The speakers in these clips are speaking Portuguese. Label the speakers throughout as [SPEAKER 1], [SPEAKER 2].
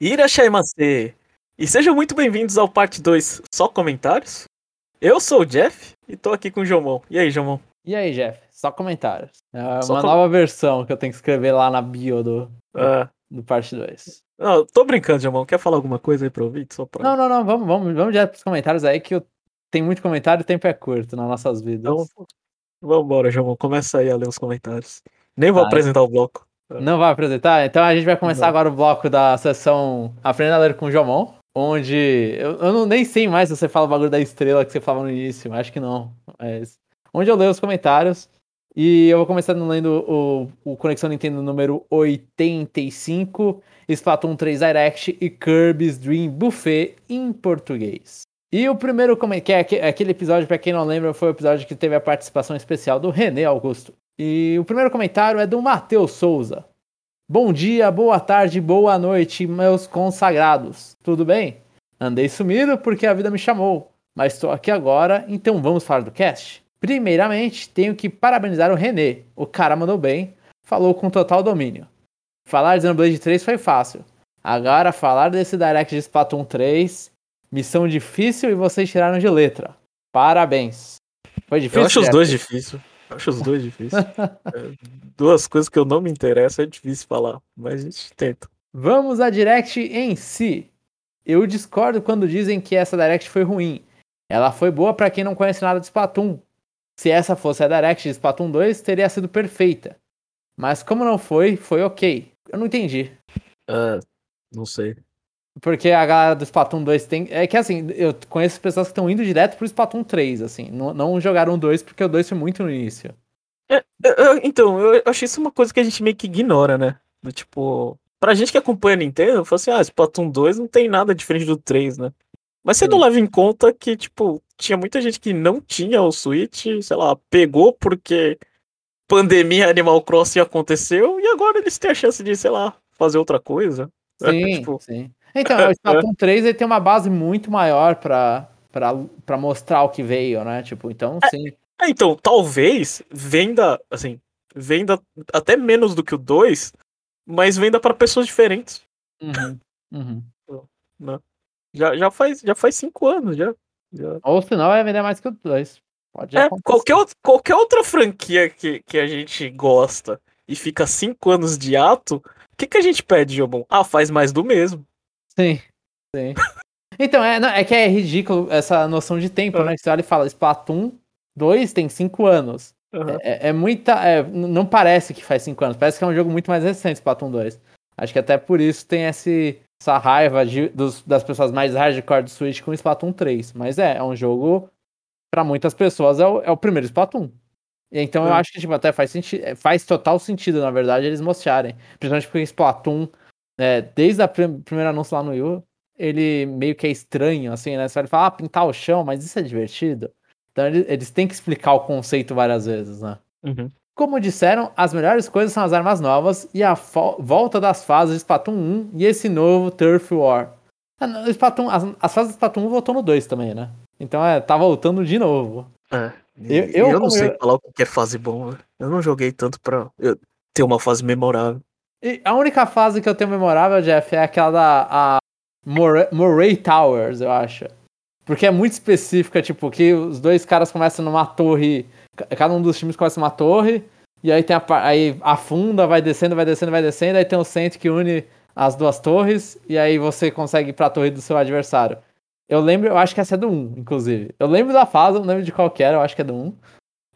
[SPEAKER 1] Irashaimase! E sejam muito bem-vindos ao parte 2 Só Comentários. Eu sou o Jeff e tô aqui com o Jomon. E aí, Jomon?
[SPEAKER 2] E aí, Jeff? Só comentários. É uma
[SPEAKER 1] com-
[SPEAKER 2] nova versão que eu tenho que escrever lá na bio do,
[SPEAKER 1] Ah,
[SPEAKER 2] do parte 2.
[SPEAKER 1] não, tô brincando, Jomon. Quer falar alguma coisa aí pro ouvinte? Só pra...
[SPEAKER 2] Não, não, não. Vamos, vamos, vamos direto pros comentários aí que eu... tem muito comentário e o tempo é curto nas nossas vidas.
[SPEAKER 1] Então, vambora, Jomon. Começa aí a ler os comentários. Nem vou
[SPEAKER 2] Tá.
[SPEAKER 1] apresentar o bloco.
[SPEAKER 2] Não vai apresentar? Então a gente vai começar
[SPEAKER 1] Não.
[SPEAKER 2] agora o bloco da sessão Aprenda a Ler com o Jomon, onde eu, eu não, nem sei mais se você fala o bagulho da estrela que você falava no início, acho que não. Mas onde eu leio os comentários e eu vou começar lendo o, o Conexão Nintendo número 85, Splatoon 3 Direct e Kirby's Dream Buffet em português. E o primeiro comentário, que é aque- aquele episódio, pra quem não lembra, foi o episódio que teve a participação especial do René Augusto. E o primeiro comentário é do Matheus Souza. Bom dia, boa tarde, boa noite, meus consagrados. Tudo bem? Andei sumido porque a vida me chamou, mas estou aqui agora, então vamos falar do cast. Primeiramente, tenho que parabenizar o René. O cara mandou bem, falou com total domínio. Falar de Xenoblade 3 foi fácil. Agora, falar desse Direct de Splatoon 3, missão difícil e vocês tiraram de letra. Parabéns. Foi difícil?
[SPEAKER 1] Eu acho os dois difíceis. Acho os dois difíceis. É, duas coisas que eu não me interesso é difícil falar, mas a gente tenta.
[SPEAKER 2] Vamos à Direct em si. Eu discordo quando dizem que essa Direct foi ruim. Ela foi boa pra quem não conhece nada de Splatoon. Se essa fosse a Direct de Splatoon 2, teria sido perfeita. Mas como não foi, foi ok. Eu não entendi.
[SPEAKER 1] Ah, não sei.
[SPEAKER 2] Porque a galera do Splatoon 2 tem. É que assim, eu conheço pessoas que estão indo direto pro Splatoon 3, assim. Não, não jogaram o 2 porque o 2 foi muito no início.
[SPEAKER 1] Eu- eu- então, eu acho isso uma coisa que a gente meio que ignora, né? Do tipo, pra gente que acompanha a Nintendo, eu falo assim, ah, Splatoon 2 não tem nada diferente do 3, né? Mas você não
[SPEAKER 2] Sim.
[SPEAKER 1] leva em conta que, tipo, tinha muita gente que não tinha o Switch, sei lá, pegou porque pandemia Animal Crossing aconteceu e agora eles têm a chance de, sei lá, fazer outra coisa. É,
[SPEAKER 2] Sim,
[SPEAKER 1] tipo,
[SPEAKER 2] sim. Então, o Splatoon 3 ele tem uma base muito maior pra, pra, pra mostrar o que veio, né? Tipo, então, sim.
[SPEAKER 1] É, então, talvez venda, assim, venda até menos do que o 2, mas venda pra pessoas diferentes.
[SPEAKER 2] Uhum, uhum.
[SPEAKER 1] Já, já, faz, já faz cinco anos, já. já.
[SPEAKER 2] Ou senão vai vender mais que o 2. Pode
[SPEAKER 1] É, qualquer, qualquer outra franquia que, que a gente gosta e fica cinco anos de ato, o que, que a gente pede, Jobon? Ah, faz mais do mesmo.
[SPEAKER 2] Sim, sim. Então, é, não, é que é ridículo essa noção de tempo,
[SPEAKER 1] É.
[SPEAKER 2] né? Que você olha e fala, Splatoon 2 tem 5 anos.
[SPEAKER 1] Aham.
[SPEAKER 2] É, é muita. é, não parece que faz 5 anos, parece que é um jogo muito mais recente, Splatoon 2. Acho que até por isso tem esse, essa raiva de- dos- das pessoas mais hardcore do Switch com Splatoon 3. Mas é, é um jogo, pra muitas pessoas, é o, é o primeiro Splatoon. Então eu
[SPEAKER 1] É.
[SPEAKER 2] acho que tipo, até faz, senti faz total sentido, na verdade, eles mostrarem. Principalmente porque Splatoon, é, desde o primeiro anúncio lá no Yu, ele meio que é estranho, assim, né? Você vai falar, ah, pintar o chão, mas isso é divertido. Então eles, eles têm que explicar o conceito várias vezes, né?
[SPEAKER 1] Uhum.
[SPEAKER 2] Como disseram, as melhores coisas são as armas novas e a volta das fases de Splatoon 1 e esse novo Turf War. Ah, Splatoon, as, as fases de Splatoon 1 voltou no 2 também, né? Então é, tá voltando de novo.
[SPEAKER 1] É.
[SPEAKER 2] Eu- eu
[SPEAKER 1] eu, não sei
[SPEAKER 2] eu-
[SPEAKER 1] falar o que é fase bom. né? Eu não joguei tanto pra eu ter uma fase memorável.
[SPEAKER 2] E a única fase que eu tenho memorável, Jeff, é aquela da Moray, Moray Towers, eu acho. Porque é muito específica, tipo, que os dois caras começam numa torre. ca- Cada um dos times começa numa torre. E aí tem a, aí afunda, vai descendo, vai descendo, vai descendo. Aí tem um centro que une as duas torres. E aí você consegue ir pra torre do seu adversário. Eu lembro, eu acho que essa é do 1, inclusive. Eu lembro da fase, eu não lembro de qual que era, eu acho que é do 1.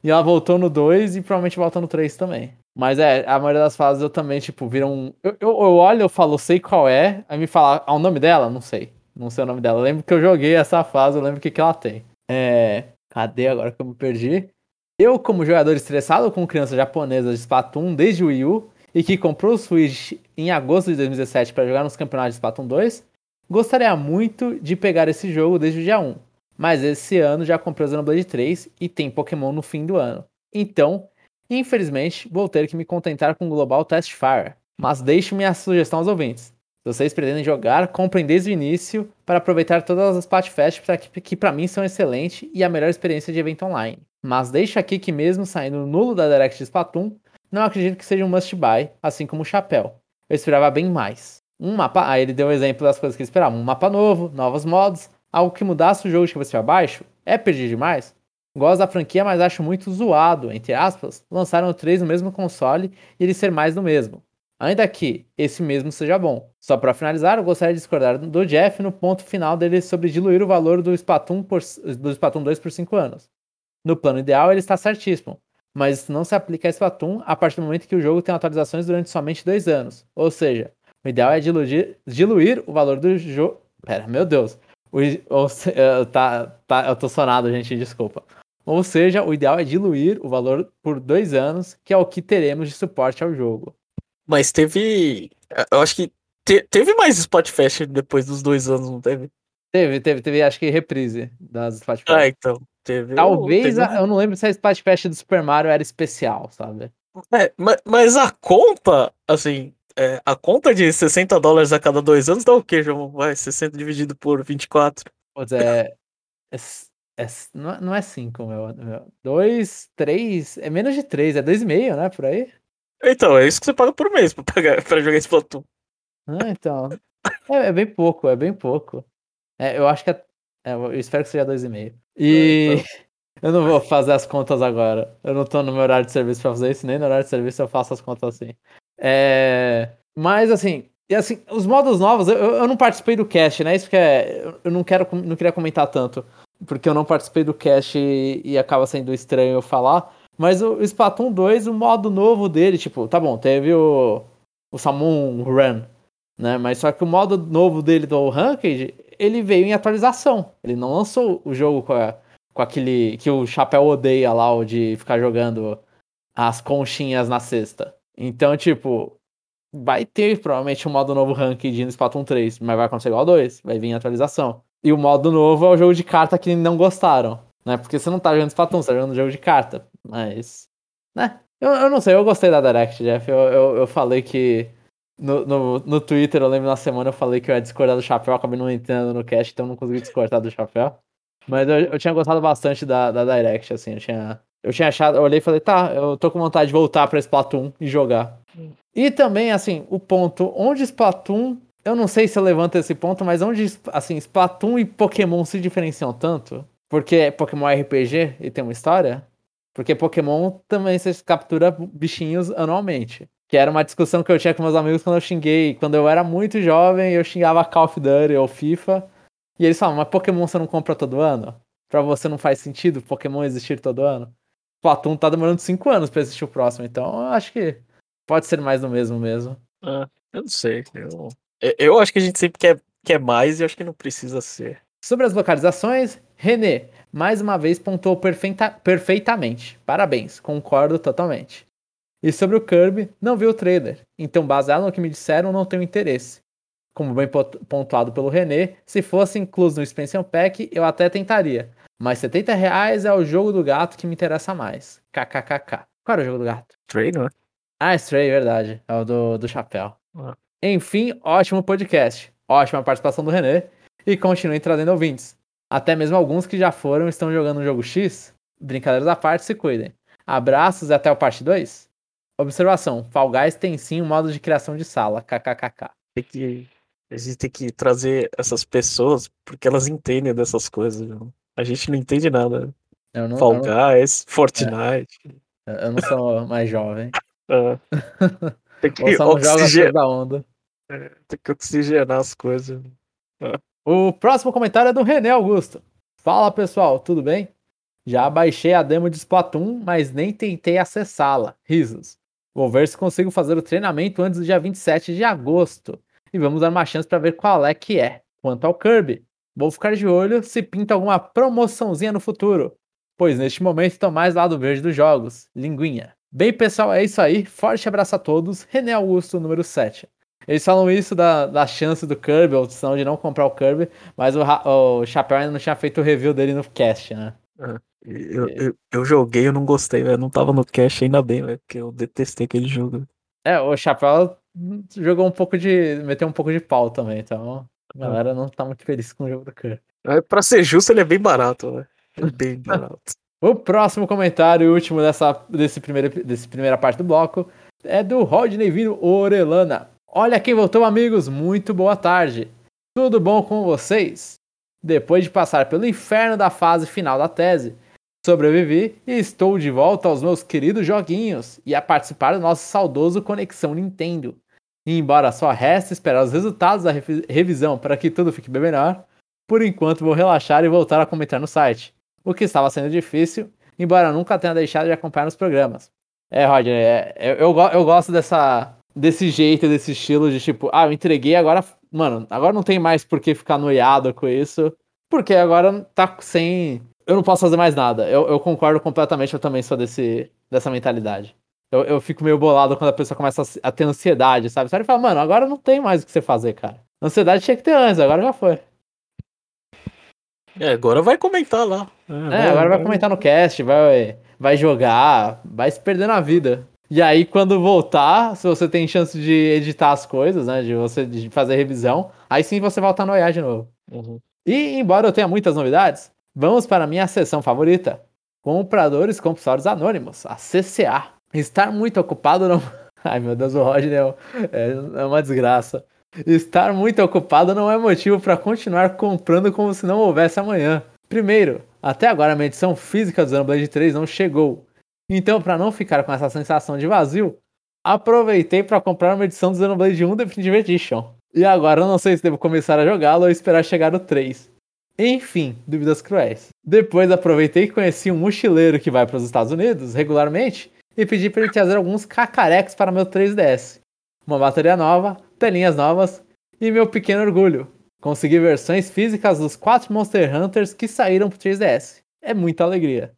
[SPEAKER 2] E ela voltou no 2 e provavelmente volta no 3 também. Mas é, a maioria das fases eu também, tipo, viram. um- Eu, eu, eu olho, eu falo, sei qual é. Aí me fala, ah, o nome dela? Não sei. Não sei o nome dela. Eu lembro que eu joguei essa fase, eu lembro o que, que ela tem. É. Cadê agora que eu me perdi? Eu, como jogador estressado com criança japonesa de Splatoon desde o Wii U e que comprou o Switch em agosto de 2017 para jogar nos campeonatos de Splatoon 2, gostaria muito de pegar esse jogo desde o dia 1. Mas esse ano já comprei o Xenoblade 3 e tem Pokémon no fim do ano. Então, infelizmente, vou ter que me contentar com o Global Test Fire. Mas deixe minha sugestão aos ouvintes. Se vocês pretendem jogar, comprem desde o início para aproveitar todas as pra que, que para mim são excelentes e a melhor experiência de evento online. Mas deixo aqui que mesmo saindo nulo da Direct de Splatoon, não acredito que seja um must buy, assim como o chapéu. Eu esperava bem mais. Um mapa. Aí ele deu um exemplo das coisas que ele esperava. Um mapa novo, novos modos, algo que mudasse o jogo de cabeça para baixo. É pedir demais? Gosto da franquia, mas acho muito zoado, entre aspas, lançaram o 3 no mesmo console e ele ser mais do mesmo. Ainda que esse mesmo seja bom. Só para finalizar, eu gostaria de discordar do Jeff no ponto final dele sobre diluir o valor do Splatoon, por, do Splatoon 2 por 5 anos. No plano ideal, ele está certíssimo, mas isso não se aplica a Splatoon a partir do momento que o jogo tem atualizações durante somente 2 anos. Ou seja, o ideal é diluir, diluir o valor do jogo. Pera, meu Deus. O, ou, tá, tá, eu tô sonado, gente, desculpa. Ou seja, o ideal é diluir o valor por dois anos, que é o que teremos de suporte ao jogo.
[SPEAKER 1] Mas teve. Eu acho que te, teve mais Spotfest depois dos dois anos, não teve?
[SPEAKER 2] Teve, teve, teve, acho que reprise das Spotfest.
[SPEAKER 1] Ah, então. Teve.
[SPEAKER 2] Talvez, teve... A, eu não lembro se a Spotfest do Super Mario era especial, sabe?
[SPEAKER 1] É, mas, mas a conta, assim, é, a conta de 60 dólares a cada dois anos dá o quê, João? Vai, 60 dividido por 24.
[SPEAKER 2] Pois é. é, é não é 5, meu, meu. 2, 3. É menos de 3, é 2,5, né? Por aí?
[SPEAKER 1] Então, é isso que você paga por mês pra, pagar, pra jogar Splatoon.
[SPEAKER 2] Ah, então. É, é, bem pouco, é bem pouco. É, eu acho que é. é eu espero que seja 2,5. E. É, então. eu não vou fazer as contas agora. Eu não tô no meu horário de serviço pra fazer isso, nem no horário de serviço eu faço as contas assim. É... Mas assim, e assim, os modos novos, eu, eu não participei do cast, né? Isso que é. Eu não quero não queria comentar tanto. Porque eu não participei do cast e, e acaba sendo estranho eu falar. Mas o Splatoon 2, o modo novo dele, tipo, tá bom, teve o, o Salmon Run, né? Mas só que o modo novo dele do Ranked, ele veio em atualização. Ele não lançou o jogo com, a, com aquele que o Chapéu odeia lá, o de ficar jogando as conchinhas na cesta. Então, tipo, vai ter provavelmente um modo novo Ranked no Splatoon 3, mas vai acontecer igual ao 2, vai vir em atualização. E o modo novo é o jogo de carta que não gostaram, né? Porque você não tá jogando Splatoon, você tá jogando jogo de carta. Mas. Né? Eu, eu não sei, eu gostei da Direct, Jeff. Eu, eu, eu falei que. No, no, no Twitter, eu lembro na semana, eu falei que eu ia discordar do chapéu, acabei não entendendo no cast, então não consegui discordar do chapéu. Mas eu, eu tinha gostado bastante da, da Direct, assim, eu tinha. Eu tinha achado, eu olhei e falei, tá, eu tô com vontade de voltar pra Splatoon e jogar. E também, assim, o ponto onde Splatoon. Eu não sei se eu levanto esse ponto, mas onde, assim, Splatoon e Pokémon se diferenciam tanto? Porque Pokémon é RPG e tem uma história. Porque Pokémon também você captura bichinhos anualmente. Que era uma discussão que eu tinha com meus amigos quando eu xinguei. Quando eu era muito jovem, eu xingava Call of Duty ou FIFA. E eles falavam, mas Pokémon você não compra todo ano? Pra você não faz sentido Pokémon existir todo ano? Platum tá demorando 5 anos pra existir o próximo, então eu acho que pode ser mais do mesmo mesmo.
[SPEAKER 1] Ah, eu não sei. Eu, eu acho que a gente sempre quer, quer mais e acho que não precisa ser.
[SPEAKER 2] Sobre as localizações, René, mais uma vez pontuou perfeita, perfeitamente. Parabéns, concordo totalmente. E sobre o Kirby, não vi o trailer, então baseado no que me disseram, não tenho interesse. Como bem pontuado pelo René, se fosse incluso no Expansion Pack, eu até tentaria. Mas 70 reais é o jogo do gato que me interessa mais. KKKK. Qual era o jogo do gato?
[SPEAKER 1] Stray, não é?
[SPEAKER 2] Ah, Stray, verdade. É o do, do chapéu. Ah. Enfim, ótimo podcast. Ótima participação do René. E continue trazendo ouvintes. Até mesmo alguns que já foram e estão jogando o jogo X. Brincadeiras à parte, se cuidem. Abraços e até o parte 2. Observação: Fall Guys tem sim um modo de criação de sala. KKKK.
[SPEAKER 1] Tem que, a gente tem que trazer essas pessoas porque elas entendem dessas coisas. Não? A gente não entende nada. Eu não, Fall eu não... Guys, Fortnite.
[SPEAKER 2] É, eu não sou mais jovem.
[SPEAKER 1] É. Tem que oxigenar. Tem que oxigenar as coisas.
[SPEAKER 2] O próximo comentário é do René Augusto. Fala pessoal, tudo bem? Já baixei a demo de Splatoon, mas nem tentei acessá-la. Risos. Vou ver se consigo fazer o treinamento antes do dia 27 de agosto. E vamos dar uma chance para ver qual é que é. Quanto ao Kirby, vou ficar de olho se pinta alguma promoçãozinha no futuro. Pois neste momento estou mais lado verde dos jogos. Linguinha. Bem, pessoal, é isso aí. Forte abraço a todos. René Augusto, número 7. Eles falam isso da, da chance do Kirby, ou opção de não comprar o Kirby, mas o, o Chapéu ainda não tinha feito o review dele no cast, né?
[SPEAKER 1] É, eu, eu, eu, joguei, eu não gostei, velho. Não tava no cast ainda bem, velho, porque eu detestei aquele jogo.
[SPEAKER 2] É, o Chapéu jogou um pouco de. meteu um pouco de pau também, então a galera não tá muito feliz com o jogo do Kirby.
[SPEAKER 1] É, pra ser justo, ele é bem barato, velho. É bem barato.
[SPEAKER 2] o próximo comentário e último dessa desse primeiro, desse primeira parte do bloco é do Rodney Vino Orelana. Olha quem voltou, amigos! Muito boa tarde! Tudo bom com vocês? Depois de passar pelo inferno da fase final da tese, sobrevivi e estou de volta aos meus queridos joguinhos e a participar do nosso saudoso Conexão Nintendo. E embora só resta esperar os resultados da revisão para que tudo fique bem melhor, por enquanto vou relaxar e voltar a comentar no site, o que estava sendo difícil, embora nunca tenha deixado de acompanhar nos programas. É, Roger, é, eu, eu, eu gosto dessa, desse jeito, desse estilo de tipo, ah, eu entreguei, agora, mano, agora não tem mais por que ficar noiado com isso, porque agora tá sem. Eu não posso fazer mais nada. Eu, eu concordo completamente, eu também sou desse, dessa mentalidade. Eu, eu fico meio bolado quando a pessoa começa a, ter ansiedade, sabe? Você fala, mano, agora não tem mais o que você fazer, cara. Ansiedade tinha que ter antes, agora já foi.
[SPEAKER 1] É, agora vai comentar lá.
[SPEAKER 2] É, é vai, agora vai comentar no cast, vai, vai jogar, vai se perder na vida. E aí, quando voltar, se você tem chance de editar as coisas, né? De você de fazer revisão, aí sim você volta a noiar de novo. Uhum. E, embora eu tenha muitas novidades, vamos para a minha sessão favorita: Compradores Compulsórios Anônimos, a CCA. Estar muito ocupado não. Ai meu Deus, o Roger é, é uma desgraça. Estar muito ocupado não é motivo para continuar comprando como se não houvesse amanhã. Primeiro, até agora a medição física do Xenoblade 3 não chegou. Então, para não ficar com essa sensação de vazio, aproveitei para comprar uma edição do Xenoblade 1 Definitive Edition. E agora eu não sei se devo começar a jogá-lo ou esperar chegar no 3. Enfim, dúvidas cruéis. Depois aproveitei e conheci um mochileiro que vai para os Estados Unidos regularmente e pedi para ele trazer alguns cacarecos para meu 3DS. Uma bateria nova, telinhas novas e meu pequeno orgulho. Consegui versões físicas dos quatro Monster Hunters que saíram pro 3DS. É muita alegria.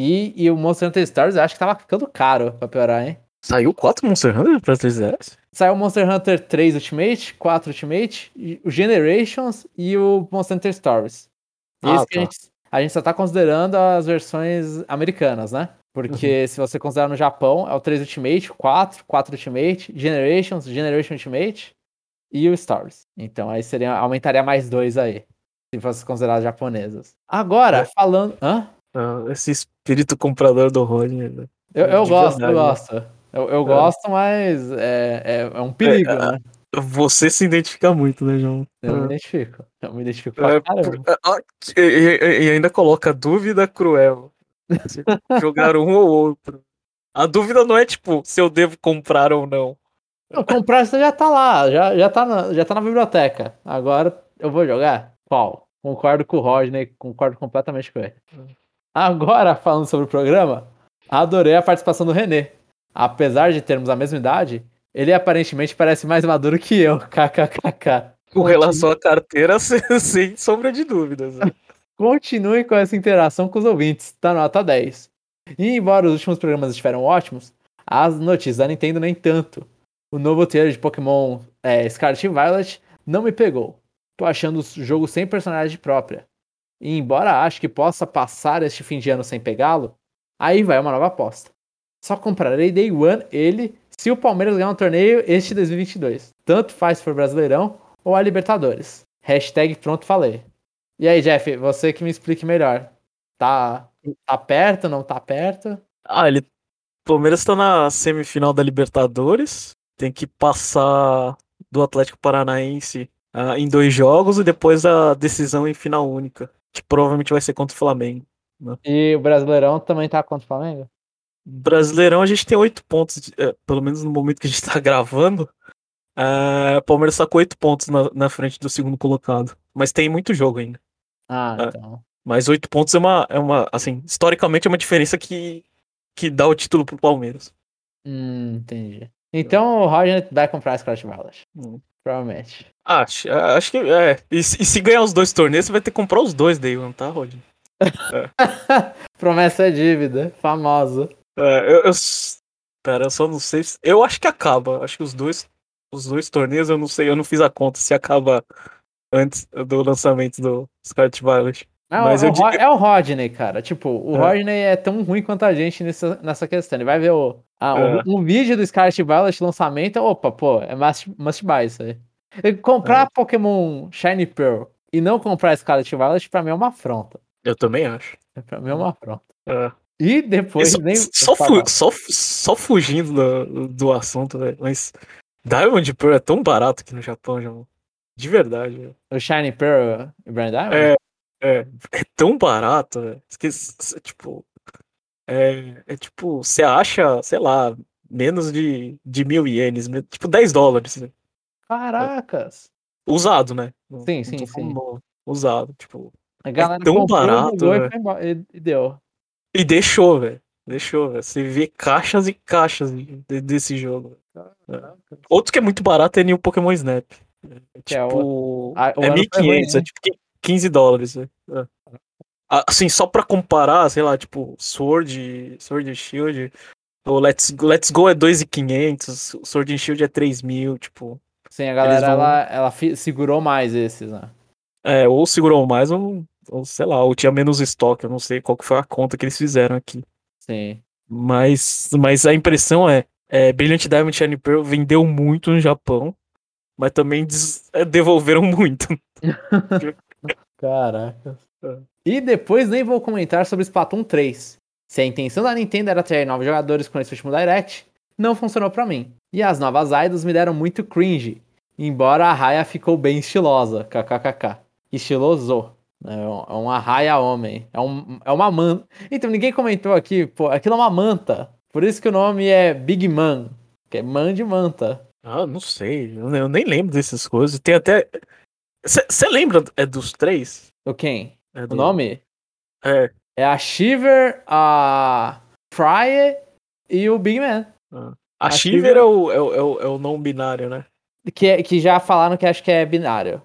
[SPEAKER 2] E, e o Monster Hunter Stories eu acho que tava ficando caro pra piorar, hein?
[SPEAKER 1] Saiu quatro Monster Hunter pra 3DS?
[SPEAKER 2] Saiu o Monster Hunter 3 Ultimate, 4 Ultimate, o Generations e o Monster Hunter Stories. Ah, Esse tá. que a gente, a gente só tá considerando as versões americanas, né? Porque uhum. se você considerar no Japão, é o 3 Ultimate, o 4, 4 Ultimate, Generations, Generation Ultimate e o Stars. Então aí seria, aumentaria mais dois aí, se fosse considerar japonesas. Agora, é. falando. Hã?
[SPEAKER 1] Ah, esse espírito comprador do Roger.
[SPEAKER 2] Né? Eu, eu gosto, verdade, eu gosto. Eu, eu é. gosto, mas é, é, é um perigo, é, né?
[SPEAKER 1] Você se identifica muito, né, João?
[SPEAKER 2] Eu me é. identifico. Eu me identifico pra caramba.
[SPEAKER 1] E, e, e ainda coloca dúvida cruel. jogar um ou outro. A dúvida não é tipo se eu devo comprar ou não.
[SPEAKER 2] não comprar você já tá lá, já, já, tá na, já tá na biblioteca. Agora eu vou jogar? Qual? Concordo com o Rodney, concordo completamente com ele. Agora, falando sobre o programa, adorei a participação do René. Apesar de termos a mesma idade, ele aparentemente parece mais maduro que eu. KKKK.
[SPEAKER 1] Com relação à carteira, sem sombra de dúvidas. Né?
[SPEAKER 2] Continue com essa interação com os ouvintes, tá nota 10. E embora os últimos programas estiveram ótimos, as notícias da Nintendo nem tanto. O novo trailer de Pokémon é, Scarlet e Violet não me pegou. Tô achando o jogo sem personalidade própria. E embora acho que possa passar este fim de ano sem pegá-lo, aí vai uma nova aposta. Só comprarei Day One ele se o Palmeiras ganhar um torneio este 2022. Tanto faz for Brasileirão ou a Libertadores. Hashtag pronto falei. E aí, Jeff, você que me explique melhor. Tá, tá perto, não tá perto?
[SPEAKER 1] Ah, ele. O Palmeiras tá na semifinal da Libertadores. Tem que passar do Atlético Paranaense uh, em dois jogos e depois a decisão em final única. Que provavelmente vai ser contra o Flamengo.
[SPEAKER 2] Né? E o Brasileirão também tá contra o Flamengo?
[SPEAKER 1] Brasileirão a gente tem oito pontos, é, pelo menos no momento que a gente tá gravando. Uh, o Palmeiras tá com oito pontos na, na frente do segundo colocado. Mas tem muito jogo ainda.
[SPEAKER 2] Ah, é. então.
[SPEAKER 1] Mas oito pontos é uma, é uma, assim, historicamente é uma diferença que, que dá o título pro Palmeiras.
[SPEAKER 2] Hum, entendi. Então o Roger vai comprar as Clash Balas. Hum. Provavelmente.
[SPEAKER 1] Acho, acho que é. E, e, se ganhar os dois torneios, você vai ter que comprar os dois daí, não tá, Roger?
[SPEAKER 2] É. Promessa é dívida, famoso.
[SPEAKER 1] É, eu, eu, Pera, eu só não sei. Se, eu acho que acaba. Acho que os dois. Os dois torneios, eu não sei, eu não fiz a conta se acaba antes do lançamento do Scarlet Violet.
[SPEAKER 2] Não, Mas é, o, digo... é o Rodney, cara. Tipo, o é. Rodney é tão ruim quanto a gente nessa, nessa questão. Ele vai ver o, ah, é. um, um, vídeo do Scarlet Violet lançamento, opa, pô, é must, must buy isso aí. comprar é. Pokémon Shiny Pearl e não comprar Scarlet Violet, pra mim é uma afronta.
[SPEAKER 1] Eu também acho.
[SPEAKER 2] É, pra mim é uma afronta.
[SPEAKER 1] É.
[SPEAKER 2] E depois
[SPEAKER 1] só,
[SPEAKER 2] nem.
[SPEAKER 1] Só, fu só, só fugindo do, do assunto, velho. Mas Diamond Pearl é tão barato aqui no Japão, já. De verdade, velho.
[SPEAKER 2] O Shiny Pearl e Brand Diamond?
[SPEAKER 1] É, é, é tão barato, velho. Que, tipo, é, é tipo, você acha, sei lá, menos de, de mil ienes, tipo 10 dólares. Né?
[SPEAKER 2] Caracas!
[SPEAKER 1] Usado, né?
[SPEAKER 2] Sim, sim, sim.
[SPEAKER 1] Usado, tipo.
[SPEAKER 2] A galera
[SPEAKER 1] é tão barato.
[SPEAKER 2] E, e, deu.
[SPEAKER 1] E deixou, velho. Deixou, velho. Você vê caixas e caixas de, desse jogo. É. Outro que é muito barato é New Pokémon Snap. É, tipo. É, o... é 1.500, é tipo 15 dólares. Né? É. Assim, só pra comparar, sei lá, tipo, Sword, Sword Shield, o Let's, Let's Go é 2,500, o Sword and Shield é 3 mil, tipo.
[SPEAKER 2] Sim, a galera, vão... ela, ela segurou mais esses, né?
[SPEAKER 1] É, ou segurou mais, ou, ou sei lá, ou tinha menos estoque, eu não sei qual que foi a conta que eles fizeram aqui.
[SPEAKER 2] Sim.
[SPEAKER 1] Mas, mas a impressão é, é Brilliant Diamond Shiny Pearl vendeu muito no Japão, mas também é, devolveram muito.
[SPEAKER 2] Caraca. E depois nem vou comentar sobre Splatoon 3. Se a intenção da Nintendo era ter novos jogadores com esse último Direct, não funcionou para mim. E as novas idols me deram muito cringe, embora a raia ficou bem estilosa, kkkk. Estiloso. É, é uma raia homem. É, um, é uma manta. Então, ninguém comentou aqui, pô, aquilo é uma manta. Por isso que o nome é Big Man, que é man de manta.
[SPEAKER 1] Ah, não sei. Eu nem lembro dessas coisas. Tem até. Você lembra é dos três?
[SPEAKER 2] O quem?
[SPEAKER 1] É
[SPEAKER 2] do... O nome?
[SPEAKER 1] É.
[SPEAKER 2] É a Shiver, a Fryer e o Big Man.
[SPEAKER 1] Ah. A, a Shiver, Shiver... É, o, é, o, é o não binário, né?
[SPEAKER 2] Que, é, que já falaram que acho que é binário.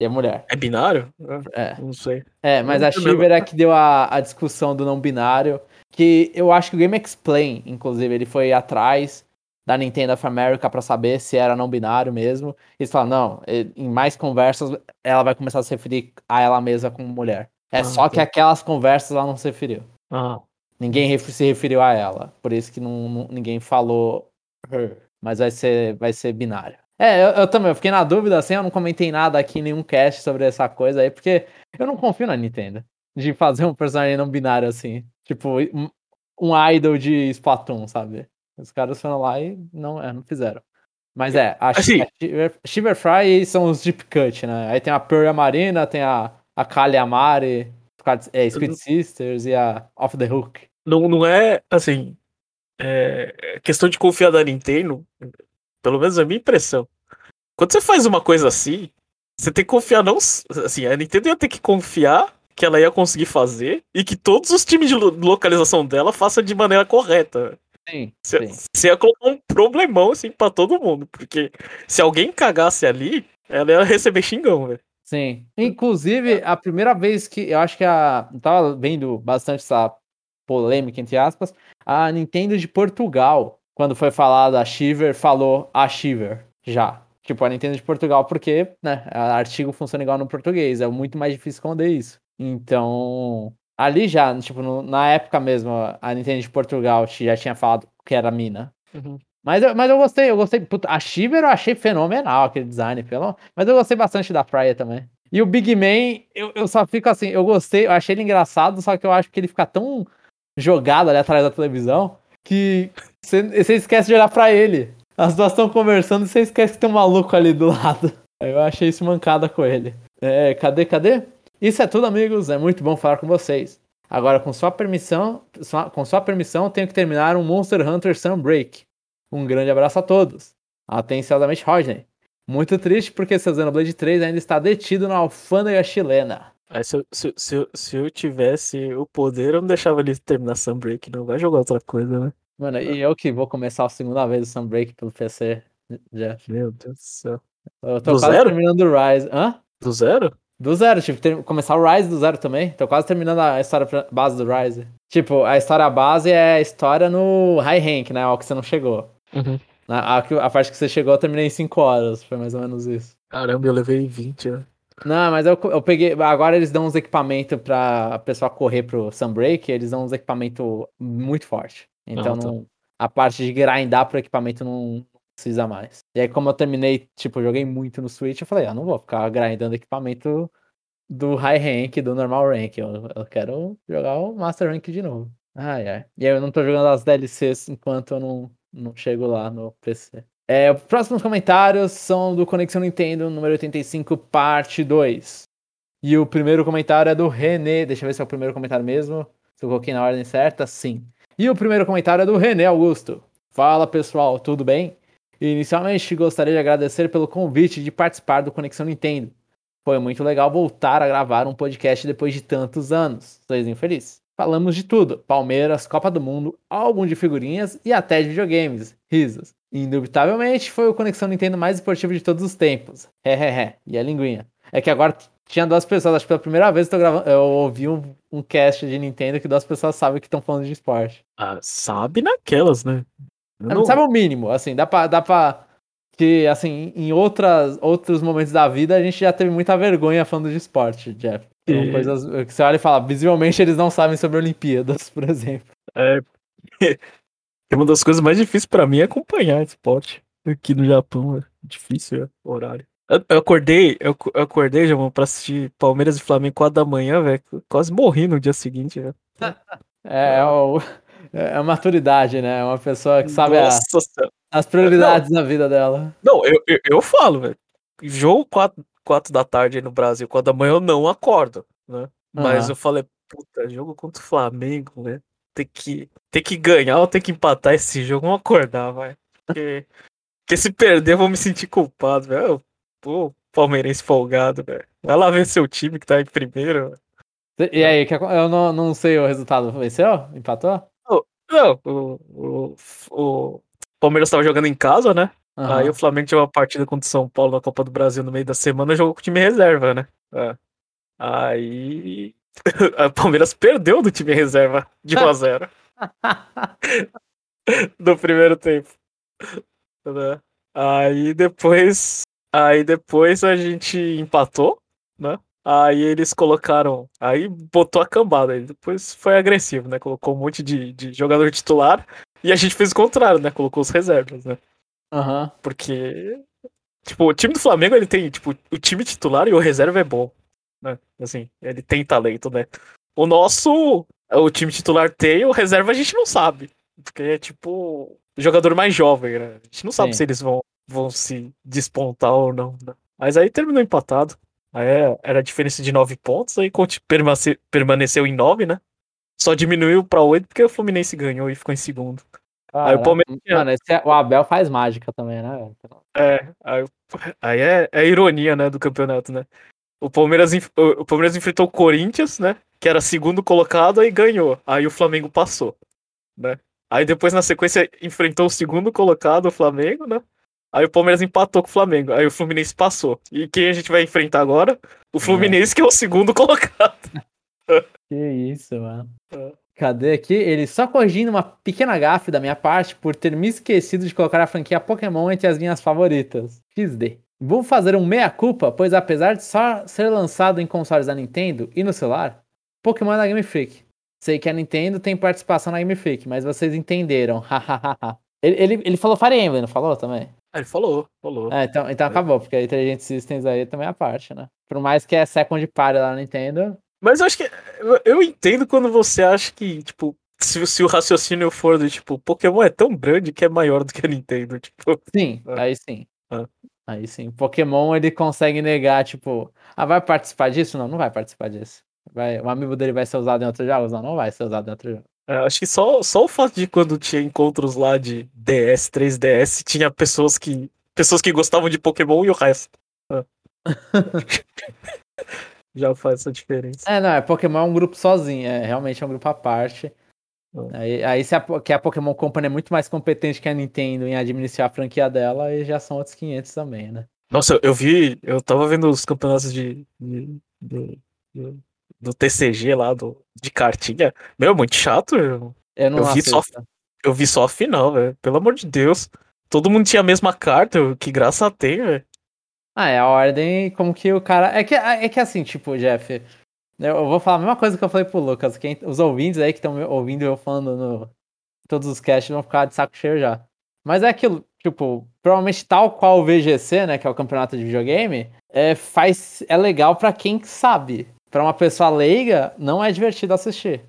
[SPEAKER 2] E é mulher.
[SPEAKER 1] É binário?
[SPEAKER 2] É.
[SPEAKER 1] Não sei.
[SPEAKER 2] É, mas a Shiver é que deu a, a discussão do não binário. Que eu acho que o Game Explain, inclusive, ele foi atrás da Nintendo of America para saber se era não binário mesmo. E eles falaram, não, em mais conversas ela vai começar a se referir a ela mesma como mulher. É ah, só que aquelas conversas ela não se referiu.
[SPEAKER 1] Ah.
[SPEAKER 2] Ninguém se referiu a ela. Por isso que não, não, ninguém falou her. Mas vai ser, vai ser binário. É, eu, eu, também, eu fiquei na dúvida assim, eu não comentei nada aqui, nenhum cast sobre essa coisa aí, porque eu não confio na Nintendo de fazer um personagem não binário assim. Tipo, um, um idol de Splatoon, sabe? Os caras foram lá e não, é, não fizeram. Mas é, a,
[SPEAKER 1] assim,
[SPEAKER 2] a Shiver, Shiver Fry são os Deep Cut, né? Aí tem a Pearl Marina, tem a, a Kali Amari, é, Squid Sisters e a Off the Hook.
[SPEAKER 1] Não, não é, assim, é, questão de confiar da Nintendo, pelo menos é a minha impressão. Quando você faz uma coisa assim, você tem que confiar não, assim, a Nintendo ia ter que confiar que ela ia conseguir fazer e que todos os times de localização dela façam de maneira correta.
[SPEAKER 2] Sim,
[SPEAKER 1] você, você ia colocar um problemão assim pra todo mundo, porque se alguém cagasse ali, ela ia receber xingão, velho.
[SPEAKER 2] Sim. Inclusive, a primeira vez que eu acho que a. Eu tava vendo bastante essa polêmica, entre aspas, a Nintendo de Portugal, quando foi falada a Shiver, falou a Shiver já. Tipo, a Nintendo de Portugal, porque, né, artigo funciona igual no português, é muito mais difícil esconder isso. Então, ali já, tipo, no, na época mesmo, a Nintendo de Portugal já tinha falado que era mina.
[SPEAKER 1] Uhum.
[SPEAKER 2] Mas, eu, mas eu gostei, eu gostei. Puta, a Shiver eu achei fenomenal aquele design, pelo Mas eu gostei bastante da praia também. E o Big Man, eu, eu só fico assim, eu gostei, eu achei ele engraçado, só que eu acho que ele fica tão jogado ali atrás da televisão que você, esquece de olhar pra ele. As duas estão conversando e você esquece que tem um maluco ali do lado. Eu achei isso mancada com ele. É, cadê, cadê? Isso é tudo, amigos. É muito bom falar com vocês. Agora, com sua permissão, com sua permissão, tenho que terminar um Monster Hunter Sunbreak. Um grande abraço a todos. Atenciosamente, Rodney. Muito triste porque seu Xenoblade 3 ainda está detido na alfândega chilena.
[SPEAKER 1] se, eu, se, se, se, eu tivesse o poder, eu não deixava ele terminar Sunbreak, não. Vai jogar outra coisa, né?
[SPEAKER 2] Mano, e eu que vou começar a segunda vez o Sunbreak pelo PC, Jeff.
[SPEAKER 1] Meu Deus do céu.
[SPEAKER 2] Eu tô do quase zero? terminando o Rise. Hã?
[SPEAKER 1] Do zero?
[SPEAKER 2] Do zero, tipo, ter... começar o Rise do zero também. Tô quase terminando a história base do Rise. Tipo, a história base é a história no High Rank, né? Ao que você não chegou.
[SPEAKER 1] Uhum.
[SPEAKER 2] A, a, parte que você chegou, eu terminei em 5 horas. Foi mais ou menos isso.
[SPEAKER 1] Caramba, eu levei 20, né?
[SPEAKER 2] Não, mas eu, eu peguei. Agora eles dão uns equipamentos pra pessoa correr pro Sunbreak. Eles dão uns equipamentos muito fortes. Então, ah, tá. não, a parte de grindar pro equipamento não, precisa mais. E aí, como eu terminei, tipo, joguei muito no Switch, eu falei, ah, não vou ficar grindando equipamento do high rank, do normal rank. Eu, eu quero jogar o Master Rank de novo. Ai, ai. E aí eu não tô jogando as DLCs enquanto eu não, não chego lá no PC. É, os próximos comentários são do Conexão Nintendo, número 85, parte 2. E o primeiro comentário é do René. Deixa eu ver se é o primeiro comentário mesmo. Se eu coloquei na ordem certa, sim. E o primeiro comentário é do René Augusto. Fala pessoal, tudo bem? Inicialmente gostaria de agradecer pelo convite de participar do Conexão Nintendo. Foi muito legal voltar a gravar um podcast depois de tantos anos. Sozinho feliz. Falamos de tudo: Palmeiras, Copa do Mundo, álbum de figurinhas e até de videogames. Risos. Indubitavelmente foi o Conexão Nintendo mais esportivo de todos os tempos. Hehehe. e a linguinha. É que agora tinha duas pessoas, acho que pela primeira vez eu, gravando, eu ouvi um, um cast de Nintendo que duas pessoas sabem que estão falando de esporte.
[SPEAKER 1] Ah, sabe naquelas, né?
[SPEAKER 2] Não... Sabe o mínimo, assim, dá pra, dá pra. Que, assim, em outras, outros momentos da vida a gente já teve muita vergonha falando de esporte, Jeff. São e... coisas que você olha e fala, visivelmente eles não sabem sobre Olimpíadas, por exemplo.
[SPEAKER 1] É. Uma das coisas mais difíceis para mim é acompanhar esporte. Aqui no Japão é difícil é, horário. Eu, eu acordei, eu, eu acordei, João, pra assistir Palmeiras e Flamengo 4 da manhã, velho. Quase morri no dia seguinte, velho.
[SPEAKER 2] É, é, o, é a maturidade, né? É uma pessoa que sabe a, as prioridades não, na vida dela.
[SPEAKER 1] Não, eu, eu, eu falo, velho. Jogo 4, 4 da tarde aí no Brasil, 4 da manhã eu não acordo, né? Mas uhum. eu falei, puta, jogo contra o Flamengo, né? Tem que, tem que ganhar ou tem que empatar esse jogo, vamos acordar, vai. Porque, porque se perder eu vou me sentir culpado, velho. Pô, palmeirense folgado, velho. Vai lá ver seu time que tá em primeiro.
[SPEAKER 2] E aí, eu não, não sei o resultado. Venceu? Empatou?
[SPEAKER 1] Não, o, o, o Palmeiras estava jogando em casa, né? Uhum. Aí o Flamengo tinha uma partida contra o São Paulo na Copa do Brasil no meio da semana, jogou com o time reserva, né? É. Aí o Palmeiras perdeu do time reserva de 1 a 0 no primeiro tempo. Né? Aí depois, aí depois a gente empatou, né? Aí eles colocaram. Aí botou a cambada. Aí depois foi agressivo, né? Colocou um monte de, de jogador titular. E a gente fez o contrário, né? Colocou os reservas, né?
[SPEAKER 2] Uhum.
[SPEAKER 1] Porque. Tipo, o time do Flamengo, ele tem, tipo, o time titular e o reserva é bom. Né? Assim, ele tem talento, né? O nosso. O time titular tem, o reserva a gente não sabe. Porque é tipo. O jogador mais jovem, né? A gente não sabe Sim. se eles vão, vão se despontar ou não. Né? Mas aí terminou empatado. Aí é, era a diferença de 9 pontos, aí permaneceu em 9, né? Só diminuiu pra 8 porque o Fluminense ganhou e ficou em segundo.
[SPEAKER 2] Cara, aí o Palmeiras. Mano, é, o Abel faz mágica também, né?
[SPEAKER 1] É, aí, aí é, é ironia, né, do campeonato, né? O Palmeiras, o Palmeiras enfrentou o Corinthians, né? Que era segundo colocado, aí ganhou. Aí o Flamengo passou, né? Aí depois, na sequência, enfrentou o segundo colocado, o Flamengo, né? Aí o Palmeiras empatou com o Flamengo. Aí o Fluminense passou. E quem a gente vai enfrentar agora? O Fluminense, é. que é o segundo colocado.
[SPEAKER 2] Que isso, mano. É. Cadê aqui? Ele só corrigindo uma pequena gafe da minha parte por ter me esquecido de colocar a franquia Pokémon entre as minhas favoritas. XD. Vou fazer um meia-culpa, pois apesar de só ser lançado em consoles da Nintendo e no celular, Pokémon é da Game Freak. Sei que a Nintendo tem participação na Game Freak, mas vocês entenderam. ele, ele, ele falou Fire Emblem, não falou também?
[SPEAKER 1] Ah, ele falou, falou.
[SPEAKER 2] É, então, então acabou, porque a Intelligent Systems aí também é a parte, né? Por mais que é second party lá na Nintendo.
[SPEAKER 1] Mas eu acho que. Eu, eu entendo quando você acha que, tipo, se, se, o raciocínio for do tipo, Pokémon é tão grande que é maior do que a Nintendo, tipo.
[SPEAKER 2] Sim, é. aí sim. É. Aí sim. Pokémon ele consegue negar, tipo, ah, vai participar disso? Não, não vai participar disso. Vai, o amigo dele vai ser usado em outros jogos? Não, não vai ser usado em outros jogos.
[SPEAKER 1] É, acho que só, só o fato de quando tinha encontros lá de DS, 3DS, tinha pessoas que. Pessoas que gostavam de Pokémon e o resto. É. Já faz essa diferença.
[SPEAKER 2] É, não, é Pokémon é um grupo sozinho, é realmente é um grupo à parte. É. Aí, aí se a, que a Pokémon Company é muito mais competente que a Nintendo em administrar a franquia dela, aí já são outros 500 também, né?
[SPEAKER 1] Nossa, eu vi, eu tava vendo os campeonatos de, de, de, de do TCG lá, do, de cartinha. Meu, muito chato. Eu,
[SPEAKER 2] eu não
[SPEAKER 1] eu vi só Eu vi só a final, velho. Pelo amor de Deus. Todo mundo tinha a mesma carta, que graça tem, velho.
[SPEAKER 2] Ah, é a ordem como que o cara. É que, é que assim, tipo, Jeff. Eu vou falar a mesma coisa que eu falei pro Lucas. Quem, os ouvintes aí que estão ouvindo eu falando no todos os casts vão ficar de saco cheio já. Mas é aquilo, tipo, provavelmente tal qual o VGC, né, que é o campeonato de videogame, é, faz, é legal para quem sabe para uma pessoa leiga, não é divertido assistir.